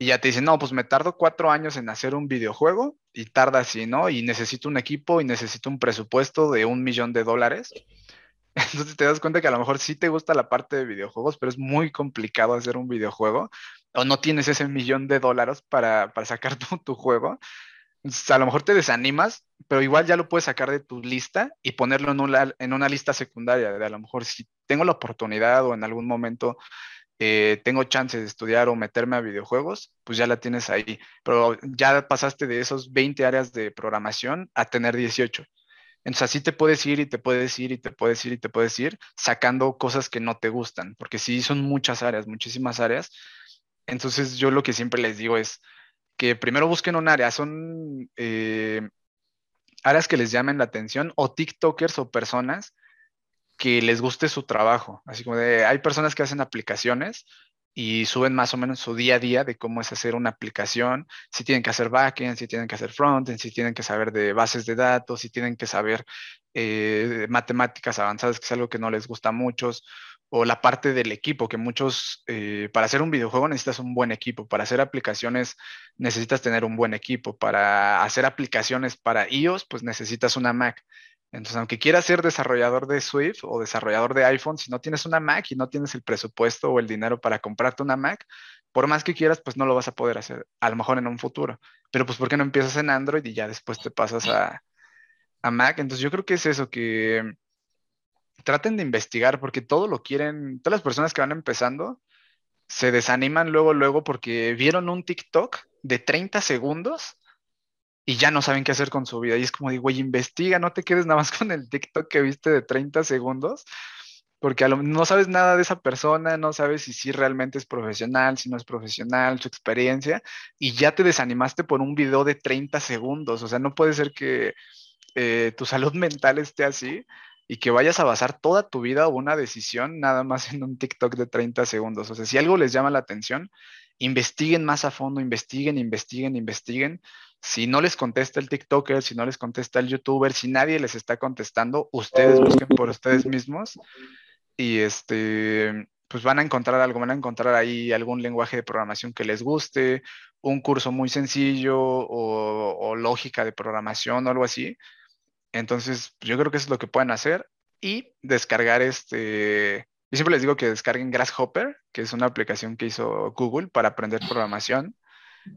y ya te dicen, no, pues me tardo cuatro años en hacer un videojuego y tarda así, ¿no? Y necesito un equipo y necesito un presupuesto de un millón de dólares. [laughs] Entonces te das cuenta que a lo mejor sí te gusta la parte de videojuegos, pero es muy complicado hacer un videojuego o no tienes ese millón de dólares para, para sacar [laughs] tu, tu juego a lo mejor te desanimas, pero igual ya lo puedes sacar de tu lista y ponerlo en una, en una lista secundaria. De a lo mejor si tengo la oportunidad o en algún momento eh, tengo chance de estudiar o meterme a videojuegos, pues ya la tienes ahí. Pero ya pasaste de esos 20 áreas de programación a tener 18. Entonces así te puedes ir y te puedes ir y te puedes ir y te puedes ir sacando cosas que no te gustan, porque sí son muchas áreas, muchísimas áreas. Entonces yo lo que siempre les digo es, que primero busquen un área, son eh, áreas que les llamen la atención o TikTokers o personas que les guste su trabajo. Así como hay personas que hacen aplicaciones y suben más o menos su día a día de cómo es hacer una aplicación, si tienen que hacer backend, si tienen que hacer frontend, si tienen que saber de bases de datos, si tienen que saber eh, matemáticas avanzadas, que es algo que no les gusta a muchos, o la parte del equipo, que muchos, eh, para hacer un videojuego necesitas un buen equipo, para hacer aplicaciones necesitas tener un buen equipo, para hacer aplicaciones para iOS, pues necesitas una Mac. Entonces, aunque quieras ser desarrollador de Swift o desarrollador de iPhone, si no tienes una Mac y no tienes el presupuesto o el dinero para comprarte una Mac, por más que quieras, pues no lo vas a poder hacer, a lo mejor en un futuro. Pero pues, ¿por qué no empiezas en Android y ya después te pasas a, a Mac? Entonces, yo creo que es eso, que traten de investigar porque todo lo quieren, todas las personas que van empezando se desaniman luego, luego porque vieron un TikTok de 30 segundos y ya no saben qué hacer con su vida. Y es como digo, güey, investiga, no te quedes nada más con el TikTok que viste de 30 segundos porque no sabes nada de esa persona, no sabes si sí realmente es profesional, si no es profesional, su experiencia, y ya te desanimaste por un video de 30 segundos. O sea, no puede ser que eh, tu salud [laughs] mental esté así y que vayas a basar toda tu vida o una decisión nada más en un TikTok de 30 segundos. O sea, si algo les llama la atención, investiguen más a fondo, investiguen, investiguen, investiguen. Si no les contesta el TikToker, si no les contesta el YouTuber, si nadie les está contestando, ustedes busquen por ustedes mismos y este, pues van a encontrar algo, van a encontrar ahí algún lenguaje de programación que les guste, un curso muy sencillo o, lógica de programación o algo así. Entonces, yo creo que eso es lo que pueden hacer y descargar este, yo siempre les digo que descarguen Grasshopper, que es una aplicación que hizo Google para aprender programación.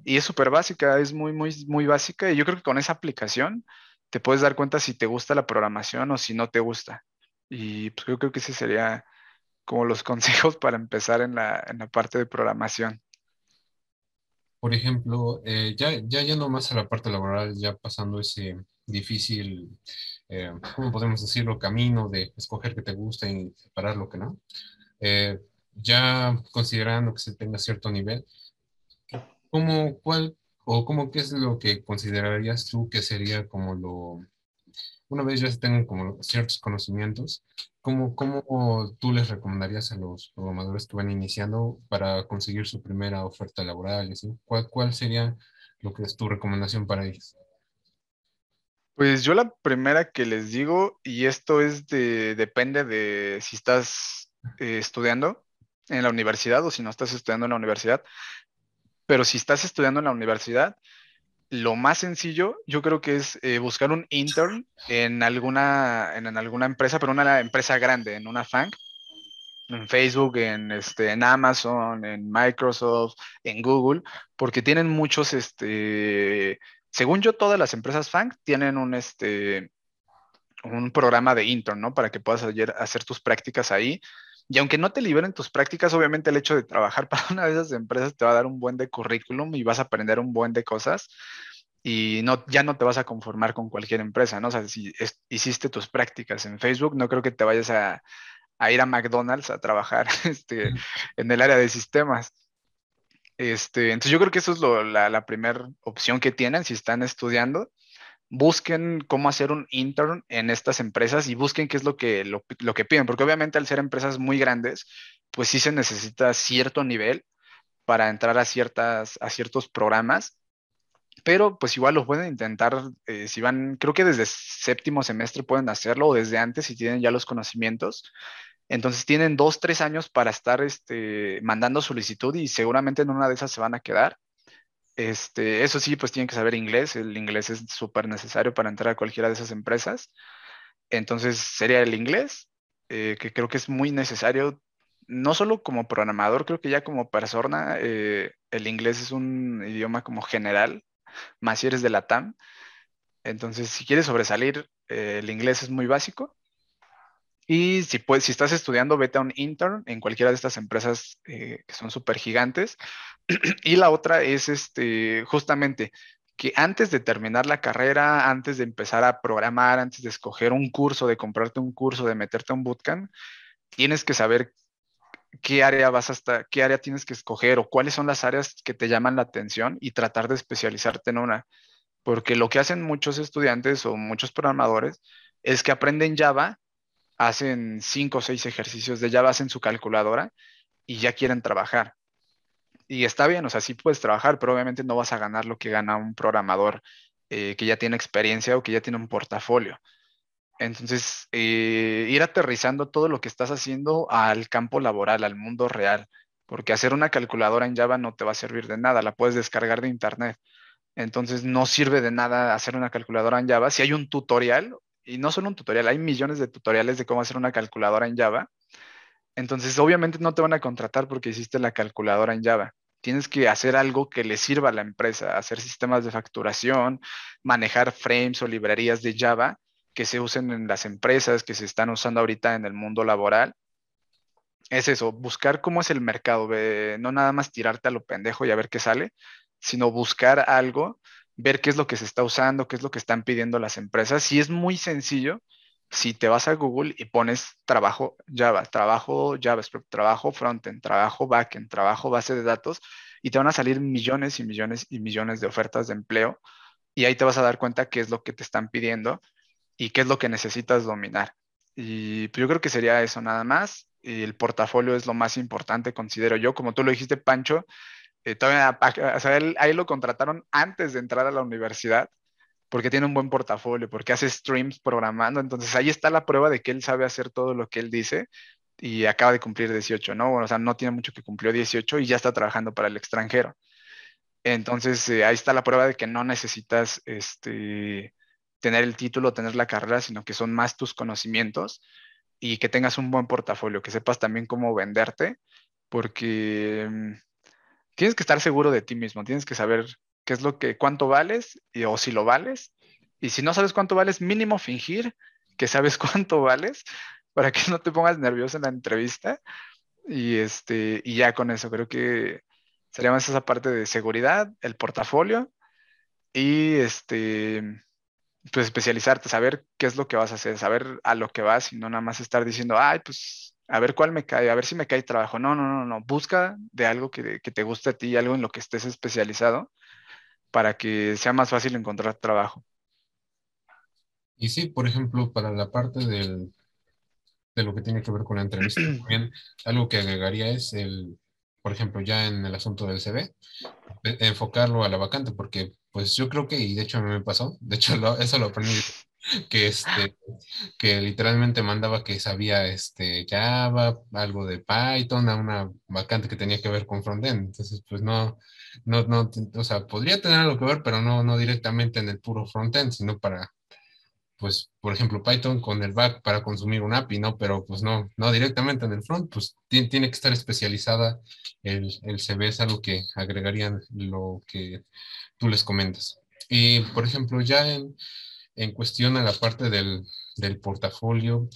Y es súper básica, es muy, muy, muy básica. Y yo creo que con esa aplicación te puedes dar cuenta si te gusta la programación o si no te gusta. Y pues yo creo que ese sería como los [laughs] consejos para empezar en la, en la parte de programación.
Por ejemplo, eh, ya, ya yendo más a la parte laboral, ya pasando ese difícil, eh, ¿cómo podemos decirlo? Camino de escoger qué te gusta y separar lo que no. Eh, ya considerando que se tenga cierto nivel, ¿cómo, cuál, o cómo, qué es lo que considerarías tú que sería como lo, una vez ya se tengan como ciertos conocimientos, ¿cómo, ¿cómo tú les recomendarías a los programadores que van iniciando para conseguir su primera oferta laboral? ¿Cuál, ¿Cuál sería lo que es tu recomendación para ellos?
Pues yo la primera que les digo, y esto es de, depende de si estás eh, estudiando en la universidad o si no estás estudiando en la universidad, pero si estás estudiando en la universidad, lo más sencillo, yo creo que es eh, buscar un intern en alguna, en, alguna empresa, pero una empresa grande, en una FANG, en Facebook, en, este, en Amazon, en Microsoft, en Google, porque tienen muchos, este, según yo, todas las empresas FANG tienen un, este, un programa de intern, ¿no? Para que puedas hacer tus prácticas ahí. Y aunque no te liberen tus prácticas, obviamente el hecho de trabajar [laughs] para una de esas empresas te va a dar un buen de currículum y vas a aprender un buen de cosas y no, ya no te vas a conformar con cualquier empresa, ¿no? O sea, si hiciste tus prácticas en Facebook, no creo que te vayas a, ir a McDonald's a trabajar [laughs] este, en el área de sistemas. Este, entonces yo creo que eso es la, la primera opción que tienen si están estudiando busquen cómo hacer un intern en estas empresas y busquen qué es lo que, lo, que piden, porque obviamente al ser empresas muy grandes, pues sí se necesita cierto nivel para entrar a, ciertas, a ciertos programas, pero pues igual lo pueden intentar, eh, si van, creo que desde séptimo semestre pueden hacerlo o desde antes si tienen ya los conocimientos. Entonces tienen dos, tres años para estar este, mandando solicitud y seguramente en una de esas se van a quedar. Este, eso sí, pues tienen que saber inglés. El inglés es súper necesario para entrar a cualquiera de esas empresas. Entonces sería el inglés, eh, que creo que es muy necesario, no solo como programador, creo que ya como persona, eh, el inglés es un idioma como general, más si eres de la TAM. Entonces, si quieres sobresalir, eh, el inglés es muy básico. Y si, puedes, si estás estudiando, vete a un intern en cualquiera de estas empresas que son súper gigantes [clears throat] y la otra es este, justamente que antes de terminar la carrera, antes de empezar a programar, antes de escoger un curso, de comprarte un curso, de meterte a un bootcamp, tienes que saber qué área vas hasta, qué área tienes que escoger o cuáles son las áreas que te llaman la atención y tratar de especializarte en una. Porque lo que hacen muchos estudiantes o muchos programadores es que aprenden Java, hacen cinco o seis ejercicios de Java, hacen su calculadora y ya quieren trabajar y está bien, o sea, sí puedes trabajar, pero obviamente no vas a ganar lo que gana un programador eh, que ya tiene experiencia o que ya tiene un portafolio. Entonces, eh, ir aterrizando todo lo que estás haciendo al campo laboral, al mundo real, porque hacer una calculadora en Java no te va a servir de nada, la puedes descargar de internet. Entonces, no sirve de nada hacer una calculadora en Java. Si hay un tutorial, y no solo un tutorial, hay millones de tutoriales de cómo hacer una calculadora en Java, entonces, obviamente no te van a contratar porque hiciste la calculadora en Java. Tienes que hacer algo que le sirva a la empresa, hacer sistemas de facturación, manejar frames o librerías de Java que se usen en las empresas, que se están usando ahorita en el mundo laboral. Es eso, buscar cómo es el mercado, no nada más tirarte a lo pendejo y a ver qué sale, sino buscar algo, ver qué es lo que se está usando, qué es lo que están pidiendo las empresas. Si es muy sencillo, si te vas a Google y pones trabajo Java, trabajo JavaScript, trabajo frontend, trabajo backend, trabajo base de datos, y te van a salir millones y millones y millones de ofertas de empleo, y ahí te vas a dar cuenta qué es lo que te están pidiendo y qué es lo que necesitas dominar. Y pues, yo creo que sería eso nada más. Y el portafolio es lo más importante, considero yo. Como tú lo dijiste, Pancho, eh, todavía, o sea, ahí lo contrataron antes de entrar a la universidad porque tiene un buen portafolio, porque hace streams programando. Entonces ahí está la prueba de que él sabe hacer todo lo que él dice y acaba de cumplir 18, ¿no? o sea, no tiene mucho que cumplió 18 y ya está trabajando para el extranjero. Entonces eh, ahí está la prueba de que no necesitas este, tener el título, tener la carrera, sino que son más tus conocimientos y que tengas un buen portafolio, que sepas también cómo venderte, porque mm, tienes que estar seguro de ti mismo, tienes que saber qué es lo que, cuánto vales y, o si lo vales. Y si no sabes cuánto vales, mínimo fingir que sabes [laughs] cuánto vales para que no te pongas nervioso en la entrevista. Y, este, y ya con eso creo que sería más esa parte de seguridad, el portafolio y este, pues especializarte, saber qué es lo que vas a hacer, saber a lo que vas y no nada más estar diciendo, ay, pues a ver cuál me cae, a ver si me cae trabajo. No, no, no, no, busca de algo que, que te guste a ti, algo en lo que estés especializado para que sea más fácil encontrar trabajo.
Y sí, por ejemplo, para la parte del, de lo que tiene que ver con la entrevista, [clears throat] también algo que agregaría es el, por ejemplo, ya en el asunto del CV, e, enfocarlo a la vacante, porque pues yo creo que, y de hecho a mí me pasó, de hecho eso lo aprendí, que, este, que literalmente mandaba que sabía este, Java, algo de Python, a una vacante que tenía que ver con frontend, entonces pues no, no, no, o sea, podría tener algo que ver, pero no, no directamente en el puro frontend, sino para, pues, por ejemplo, Python con el back para consumir un API, ¿no? Pero pues no, no directamente en el front, pues tiene, que estar especializada el, el CV, es algo que agregarían lo que tú les comentas. Y, por ejemplo, ya en, en cuestión a la parte del, del portafolio,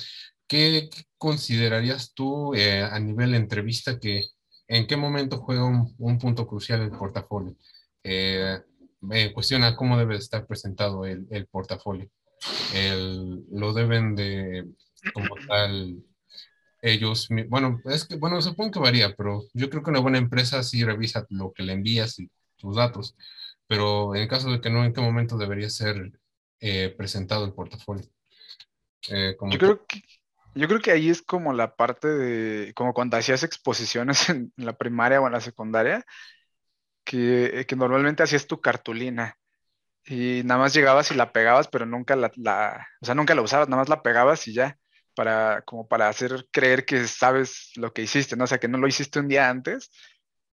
¿qué considerarías tú eh, a nivel de entrevista que ¿En qué momento juega un, punto crucial el portafolio? Eh, cuestiona cómo debe estar presentado el, portafolio. lo deben de, como tal, ellos, bueno, es que, bueno, supongo que varía, pero yo creo que una buena empresa sí revisa lo que le envías y tus datos, pero en caso de que no, ¿en qué momento debería ser eh, presentado el portafolio?
Eh, yo creo que yo creo que ahí es como la parte de, como cuando hacías exposiciones [laughs] en la primaria o en la secundaria, que, que normalmente hacías tu cartulina y nada más llegabas y la pegabas, pero nunca la, la, o sea, nunca la usabas, nada más la pegabas y ya, para, como para hacer creer que sabes lo que hiciste, ¿no? O sea, que no lo hiciste un día antes,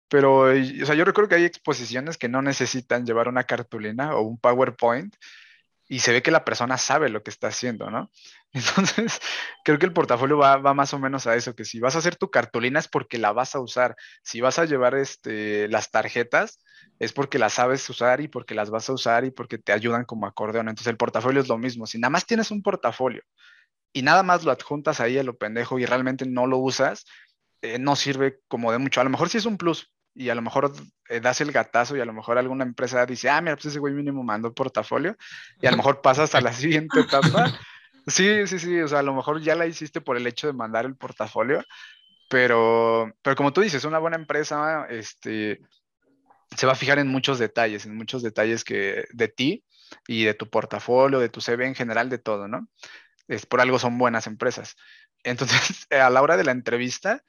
pero, o sea, yo recuerdo que hay exposiciones que no necesitan llevar una cartulina o un PowerPoint, y se ve que la persona sabe lo que está haciendo, ¿no? [laughs] Entonces, creo que el portafolio va, más o menos a eso, que si vas a hacer tu cartulina es porque la vas a usar, si vas a llevar este, las tarjetas es porque las sabes usar y porque las vas a usar y porque te ayudan como acordeón. Entonces, el portafolio es lo mismo, si nada más tienes un portafolio y nada más lo adjuntas ahí a lo pendejo y realmente no lo usas, eh, no sirve como de mucho. A lo mejor sí es un plus, y a lo mejor eh, das el gatazo y a lo mejor alguna empresa dice, ah, mira, pues ese güey mínimo mandó portafolio y a lo mejor pasas a la [laughs] siguiente etapa. Sí, sí, sí, o sea, a lo mejor ya la hiciste por el hecho de mandar el portafolio, pero, pero como tú dices, una buena empresa este, se va a fijar en muchos detalles, en muchos detalles que, de ti y de tu portafolio, de tu CV en general, de todo, ¿no? Es, por algo son buenas empresas. Entonces, [laughs] a la hora de la entrevista,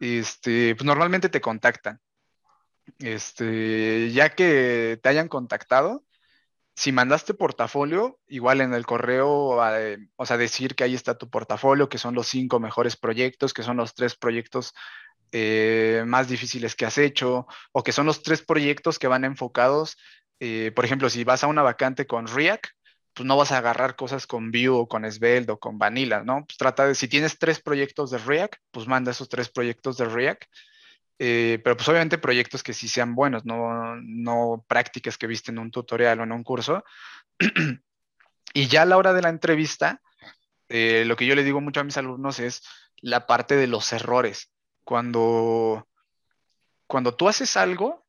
este, pues normalmente te contactan este, ya que te hayan contactado, si mandaste portafolio, igual en el correo, o sea, decir que ahí está tu portafolio, que son los cinco mejores proyectos, que son los tres proyectos eh, más difíciles que has hecho, o que son los tres proyectos que van enfocados, eh, por ejemplo, si vas a una vacante con React, pues no vas a agarrar cosas con Vue o con Svelte o con Vanilla, ¿no? Pues trata de, si tienes tres proyectos de React, pues manda esos tres proyectos de React eh, pero pues obviamente proyectos que sí sean buenos, no, no prácticas que viste en un tutorial o en un curso. [clears throat] y ya a la hora de la entrevista, eh, lo que yo le digo mucho a mis alumnos es la parte de los errores. Cuando, cuando tú haces algo,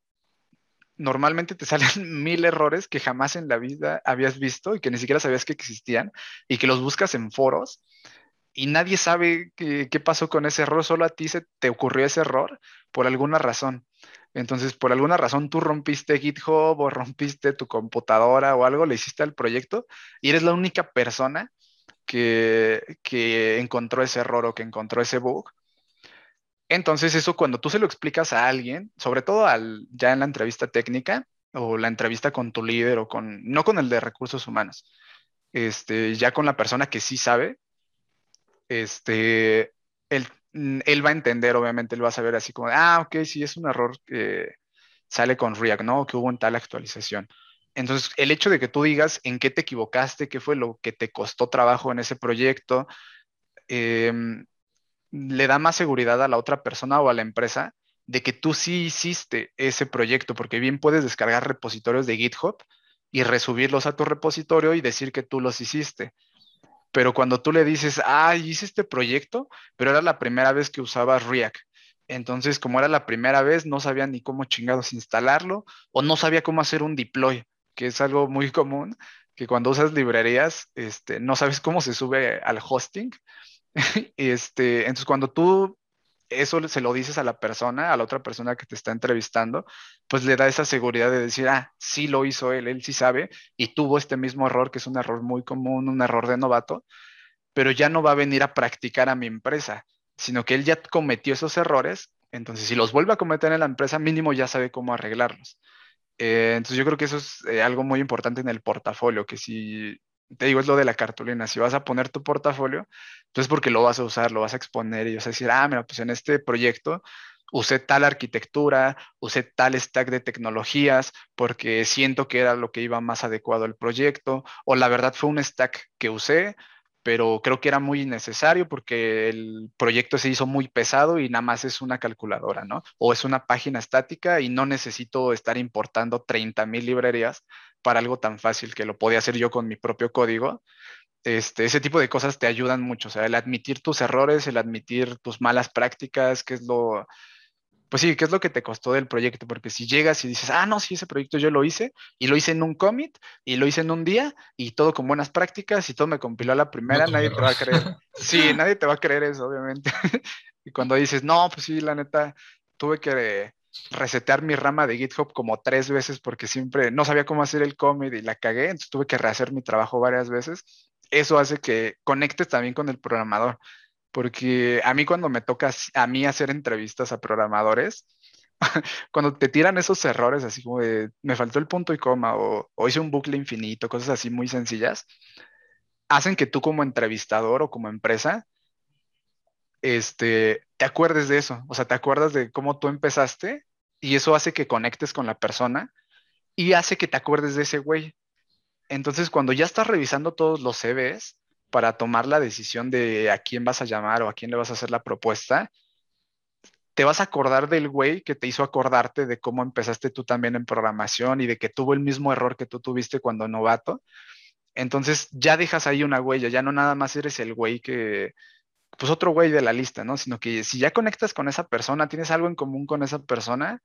normalmente te [laughs] salen mil errores que jamás en la vida habías visto y que ni siquiera sabías que existían y que los buscas en foros y nadie sabe qué, pasó con ese error, solo a ti se te ocurrió ese error por alguna razón. Entonces, por alguna razón tú rompiste GitHub o rompiste tu computadora o algo, le hiciste al proyecto y eres la única persona que, que encontró ese error o que encontró ese bug. Entonces, eso cuando tú se lo explicas a alguien, sobre todo al, ya en la entrevista técnica o la entrevista con tu líder o con, no con el de recursos humanos, este, ya con la persona que sí sabe, este, él, él va a entender, obviamente, él va a saber así como, ah, ok, sí, es un error que sale con React, ¿no? Que hubo en tal actualización. Entonces, el hecho de que tú digas en qué te equivocaste, qué fue lo que te costó trabajo en ese proyecto, em, le da más seguridad a la otra persona o a la empresa de que tú sí hiciste ese proyecto, porque bien puedes descargar repositorios de GitHub y resubirlos a tu repositorio y decir que tú los hiciste. Pero cuando tú le dices, ah, hice este proyecto, pero era la primera vez que usaba React. Entonces, como era la primera vez, no sabía ni cómo chingados instalarlo o no sabía cómo hacer un deploy, que es algo muy común, que cuando usas librerías, este, no sabes cómo se sube al hosting [laughs] este, entonces, cuando tú eso se lo dices a la persona, a la otra persona que te está entrevistando, pues le da esa seguridad de decir, ah, sí lo hizo él, él sí sabe y tuvo este mismo error, que es un error muy común, un error de novato, pero ya no va a venir a practicar a mi empresa, sino que él ya cometió esos errores, entonces si los vuelve a cometer en la empresa, mínimo ya sabe cómo arreglarlos. Eh, entonces yo creo que eso es eh, algo muy importante en el portafolio, que si te digo, es lo de la cartulina. Si vas a poner tu portafolio, entonces porque lo vas a usar, lo vas a exponer y vas a decir, ah, mira, pues en este proyecto usé tal arquitectura, usé tal stack de tecnologías porque siento que era lo que iba más adecuado al proyecto, o la verdad fue un stack que usé, pero creo que era muy necesario porque el proyecto se hizo muy pesado y nada más es una calculadora, ¿no? O es una página estática y no necesito estar importando 30 mil librerías para algo tan fácil que lo podía hacer yo con mi propio código. Este, ese tipo de cosas te ayudan mucho, o sea, el admitir tus errores, el admitir tus malas prácticas, que es lo, pues sí, ¿qué es lo que te costó del proyecto? Porque si llegas y dices, ah, no, sí, ese proyecto yo lo hice, y lo hice en un commit, y lo hice en un día, y todo con buenas prácticas, y todo me compiló a la primera, nadie te va a creer. [laughs] Sí, nadie te va a creer eso, obviamente. [laughs] y cuando dices, no, pues sí, la neta, tuve que resetear mi rama de GitHub como tres veces porque siempre no sabía cómo hacer el commit y la cagué, entonces tuve que rehacer mi trabajo varias veces. Eso hace que conectes también con el programador, porque a mí cuando me toca a mí hacer entrevistas a programadores, [laughs] cuando te tiran esos errores así como de me faltó el punto y coma o, hice un bucle infinito, cosas así muy sencillas, hacen que tú como entrevistador o como empresa este, te acuerdes de eso, o sea, te acuerdas de cómo tú empezaste y eso hace que conectes con la persona y hace que te acuerdes de ese güey. Entonces, cuando ya estás revisando todos los CVs para tomar la decisión de a quién vas a llamar o a quién le vas a hacer la propuesta, te vas a acordar del güey que te hizo acordarte de cómo empezaste tú también en programación y de que tuvo el mismo error que tú tuviste cuando novato. Entonces ya dejas ahí una huella, ya no nada más eres el güey que, pues otro güey de la lista, ¿no? Sino que si ya conectas con esa persona, tienes algo en común con esa persona,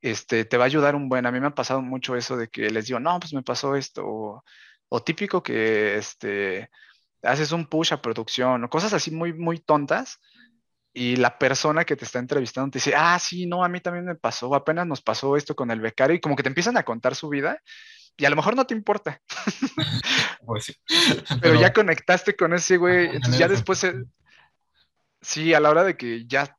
este, te va a ayudar un buen. A mí me ha pasado mucho eso de que les digo, no, pues me pasó esto, o, típico que, este, haces un push a producción, o cosas así muy, muy tontas, y la persona que te está entrevistando te dice, ah, sí, no, a mí también me pasó, apenas nos pasó esto con el becario, y como que te empiezan a contar su vida, y a lo mejor no te importa. [laughs] Pues [laughs] Pero, ya conectaste con ese güey, entonces ya después sí, a la hora de que ya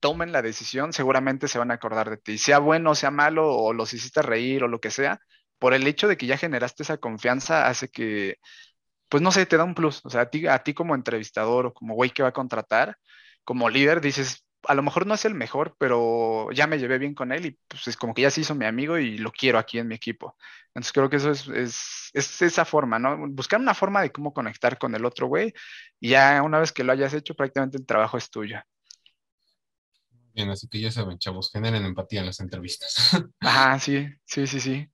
tomen la decisión, seguramente se van a acordar de ti, sea bueno, sea malo, o los hiciste reír o lo que sea, por el hecho de que ya generaste esa confianza hace que, pues no sé, te da un plus. O sea, a ti, a ti como entrevistador o como güey que va a contratar, como líder, dices, a lo mejor no es el mejor, pero ya me llevé bien con él y pues es como que ya se hizo mi amigo y lo quiero aquí en mi equipo. Entonces creo que eso es, es, esa forma, ¿no? Buscar una forma de cómo conectar con el otro güey y ya una vez que lo hayas hecho, prácticamente el trabajo es tuyo.
Bien, así que ya saben, chavos, generen empatía en las entrevistas. [laughs]
Ajá, sí, sí, sí, sí.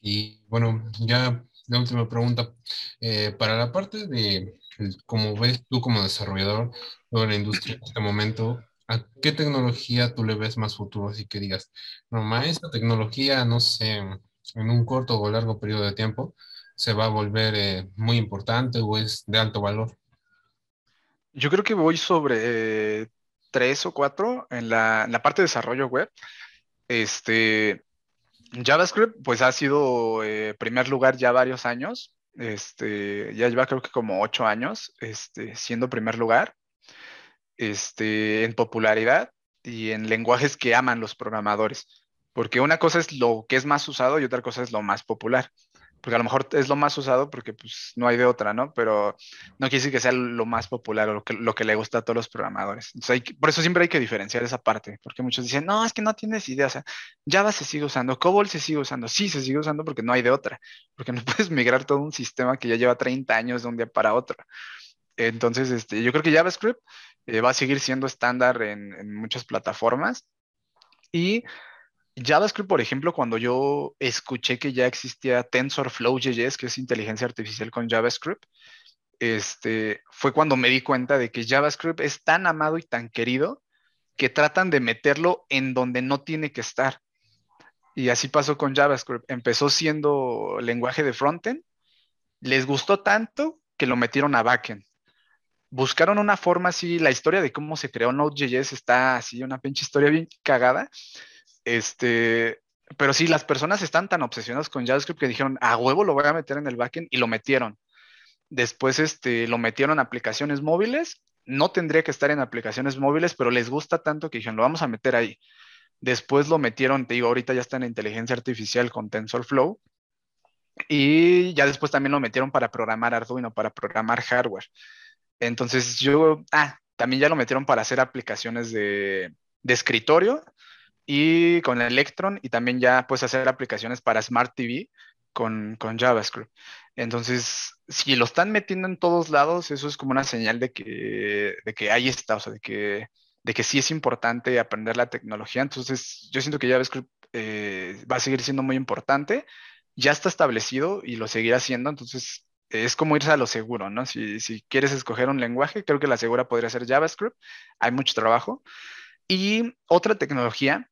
Y bueno, ya la última pregunta. Eh, para la parte de, como ves tú como desarrollador de la industria en este momento, ¿A qué tecnología tú le ves más futuro? Así que digas, no, esta tecnología, no sé, en un corto o largo periodo de tiempo, se va a volver eh, muy importante o es de alto valor.
Yo creo que voy sobre eh, tres o cuatro en la, parte de desarrollo web. Este, JavaScript, pues ha sido eh, primer lugar ya varios años. Este, ya lleva creo que como ocho años este, siendo primer lugar este, en popularidad y en lenguajes que aman los programadores. Porque una cosa es lo que es más usado y otra cosa es lo más popular porque a lo mejor es lo más usado porque pues no hay de otra, ¿no? Pero no quiere decir que sea lo más popular o lo que, lo que le gusta a todos los programadores. por eso siempre hay que diferenciar esa parte, porque muchos dicen, no, es que no tienes idea, o sea, Java se sigue usando, COBOL se sigue usando, sí, se sigue usando porque no hay de otra, porque no [laughs] puedes migrar todo un sistema que ya lleva 30 años de un día para otro. Entonces, este, yo creo que JavaScript eh, va a seguir siendo estándar en, en muchas plataformas y JavaScript, por ejemplo, cuando yo escuché que ya existía TensorFlow.js, que es inteligencia artificial con JavaScript, este, fue cuando me di cuenta de que JavaScript es tan amado y tan querido que tratan de meterlo en donde no tiene que estar. Y así pasó con JavaScript. Empezó siendo lenguaje de frontend, les gustó tanto que lo metieron a backend. Buscaron una forma así, la historia de cómo se creó Node.js está así, una pinche historia bien cagada este, pero sí, las personas están tan obsesionadas con JavaScript que dijeron, a huevo lo voy a meter en el backend y lo metieron. Después este, lo metieron en aplicaciones móviles. No tendría que estar en aplicaciones móviles, pero les gusta tanto que dijeron, lo vamos a meter ahí. Después lo metieron, te digo, ahorita ya está en inteligencia artificial con TensorFlow. Y ya después también lo metieron para programar Arduino, para programar hardware. Entonces yo, ah, también ya lo metieron para hacer aplicaciones de escritorio y con Electron y también ya puedes hacer aplicaciones para Smart TV con, JavaScript. Entonces, si lo están metiendo en todos lados, eso es como una señal de que, de que ahí está, o sea, de que, de que sí es importante aprender la tecnología. Entonces, yo siento que JavaScript eh, va a seguir siendo muy importante. Ya está establecido y lo seguirá siendo, entonces es como irse a lo seguro, ¿no? Si, si quieres escoger un lenguaje, creo que la segura podría ser JavaScript. Hay mucho trabajo. Y otra tecnología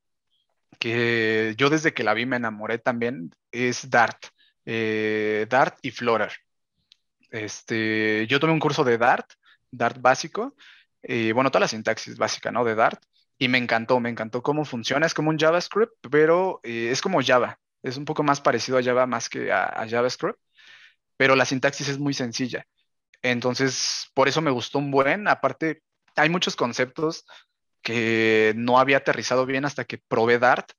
que yo desde que la vi me enamoré también, es Dart. Eh, Dart y Flutter. Este, yo tomé un curso de Dart, Dart básico, y bueno, toda la sintaxis básica, ¿no? De Dart, y me encantó, me encantó cómo funciona. Es como un JavaScript, pero eh, es como Java. Es un poco más parecido a Java más que a, JavaScript, pero la sintaxis es muy sencilla. Entonces, por eso me gustó un buen. Aparte, hay muchos conceptos que no había aterrizado bien hasta que probé Dart.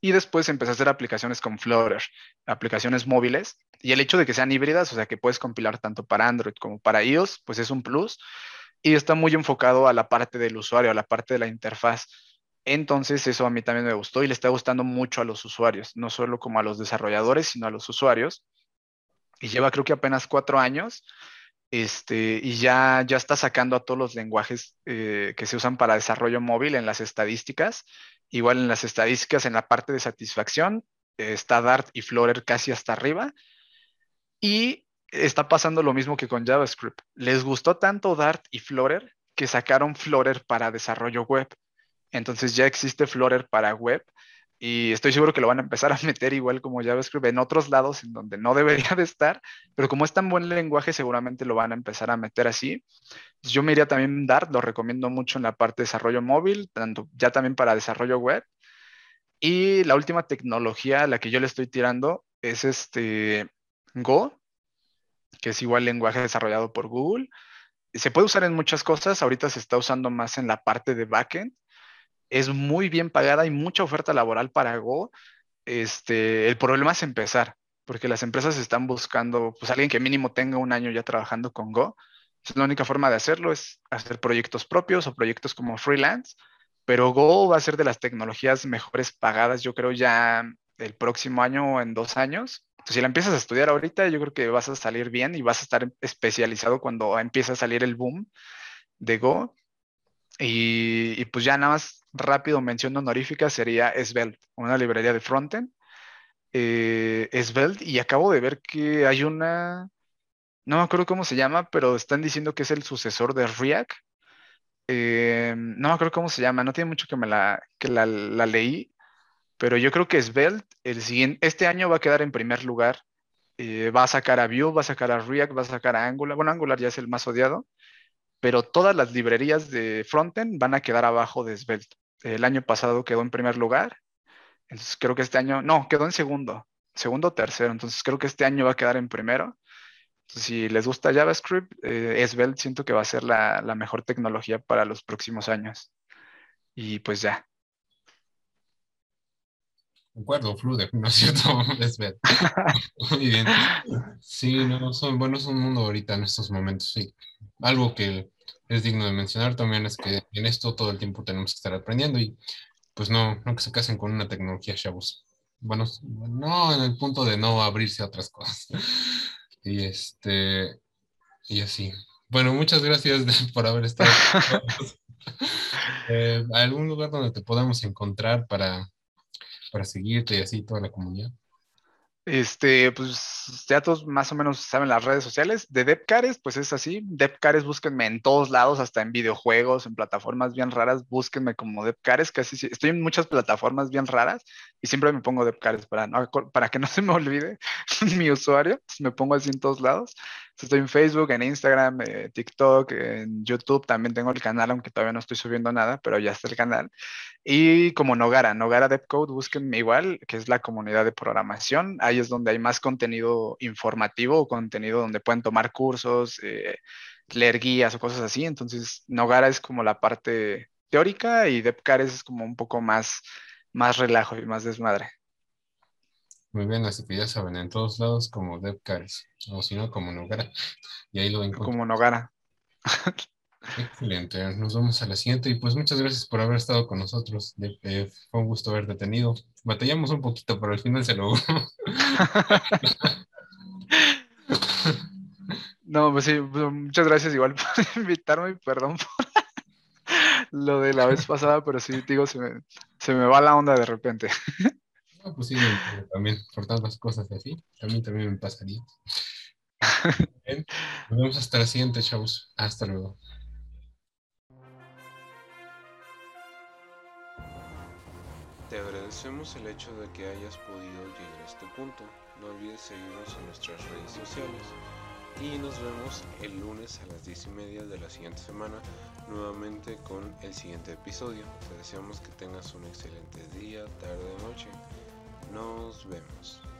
Y después empecé a hacer aplicaciones con Flutter, aplicaciones móviles. Y el hecho de que sean híbridas, o sea, que puedes compilar tanto para Android como para iOS, pues es un plus. Y está muy enfocado a la parte del usuario, a la parte de la interfaz. Entonces, eso a mí también me gustó y le está gustando mucho a los usuarios, no solo como a los desarrolladores, sino a los usuarios. Y lleva creo que apenas cuatro años este, y ya, ya está sacando a todos los lenguajes eh, que se usan para desarrollo móvil en las estadísticas. Igual en las estadísticas, en la parte de satisfacción, está Dart y Flutter casi hasta arriba. Y está pasando lo mismo que con JavaScript. Les gustó tanto Dart y Flutter que sacaron Flutter para desarrollo web. Entonces ya existe Flutter para web y estoy seguro que lo van a empezar a [laughs] meter igual como JavaScript en otros lados en donde no debería de estar, pero como es tan buen lenguaje, seguramente lo van a empezar a meter así. Yo me iría también Dart, lo recomiendo mucho en la parte de desarrollo móvil, tanto ya también para desarrollo web. Y la última tecnología a la que yo le estoy tirando es este Go, que es igual lenguaje desarrollado por Google. Se puede usar en muchas cosas, ahorita se está usando más en la parte de backend, es muy bien pagada y mucha oferta laboral para Go. Este, el problema es empezar, porque las empresas están buscando pues, alguien que mínimo tenga un año ya trabajando con Go. Es la única forma de hacerlo es hacer proyectos propios o proyectos como freelance, pero Go va a ser de las tecnologías mejores pagadas, yo creo, ya el próximo año o en dos años. Entonces, si la empiezas a estudiar ahorita, yo creo que vas a salir bien y vas a estar especializado cuando empiece a salir el boom de Go. Y, pues ya nada más rápido mención honorífica sería Svelte, una librería de frontend. Eh, Svelte, y acabo de ver que hay una, no me acuerdo cómo se llama, pero están diciendo que es el sucesor de React. eh, no me acuerdo cómo se llama, no tiene mucho que me la, que la leí, pero yo creo que Svelte el siguiente, este año va a quedar en primer lugar. Eh, va a sacar a Vue, va a sacar a React, va a sacar a Angular. Bueno, Angular ya es el más odiado, pero todas las librerías de frontend van a quedar abajo de Svelte. El año pasado quedó en primer lugar, entonces creo que este año, no, quedó en segundo, segundo o tercero, entonces creo que este año va a quedar en primero. si les gusta JavaScript, eh, Svelte siento que va a ser la, la mejor tecnología para los próximos años. Y pues ya.
Concuerdo, Flude, [laughs] ¿no es cierto? Ver. [laughs] Muy bien. Sí, no, son, bueno, es un mundo ahorita en estos momentos, sí. Algo que es digno de mencionar también es que en esto todo el tiempo tenemos que estar aprendiendo y pues no, no que se casen con una tecnología, chavos. Bueno, no en el punto de no abrirse a otras cosas. [laughs] Y este, y así. Bueno, muchas gracias por haber estado. [laughs] [laughs] eh, ¿Algún lugar donde te podamos encontrar para para seguirte y así toda la comunidad?
Este, pues ya todos más o menos saben las redes sociales. De Depcares, pues es así. Depcares, búsquenme en todos lados, hasta en videojuegos, en plataformas bien raras, búsquenme como Depcares. Casi estoy en muchas plataformas bien raras y siempre me pongo Depcares para, [laughs] para que no se me olvide [laughs] mi usuario. Me pongo así en todos lados. Estoy en Facebook, en Instagram, eh, TikTok, en YouTube también tengo el canal, aunque todavía no estoy subiendo nada, pero ya está el canal. Y como Nogara, Nogara DevCode, búsquenme igual, que es la comunidad de programación. Ahí es donde hay más contenido informativo, contenido donde pueden tomar cursos, eh, leer guías o cosas así. Entonces, Nogara es como la parte teórica y DevCares es como un poco más, más relajo y más desmadre.
Muy bien, así que ya saben, en todos lados como DevCars, o si no, como Nogara. Y ahí lo encuentro.
Como Nogara.
Excelente, nos vemos a la siguiente y pues muchas gracias por haber estado con nosotros. Eh, fue un gusto haberte tenido. Batallamos un poquito, pero al final se logró. [laughs]
no, pues sí, pues, muchas gracias igual por [laughs] invitarme y perdón por [laughs] lo de la vez pasada, pero sí, digo, se me, se me va la onda de repente.
No, pues sí, también por tantas cosas así, también, también me pasaría. [laughs] Bien, nos vemos hasta la siguiente, chavos. Hasta luego.
Te agradecemos el hecho de que hayas podido llegar a este punto. No olvides seguirnos en nuestras redes sociales. Y nos vemos el lunes a las 10 y media de la siguiente semana nuevamente con el siguiente episodio. Te deseamos que tengas un excelente día, tarde, noche. Nos vemos.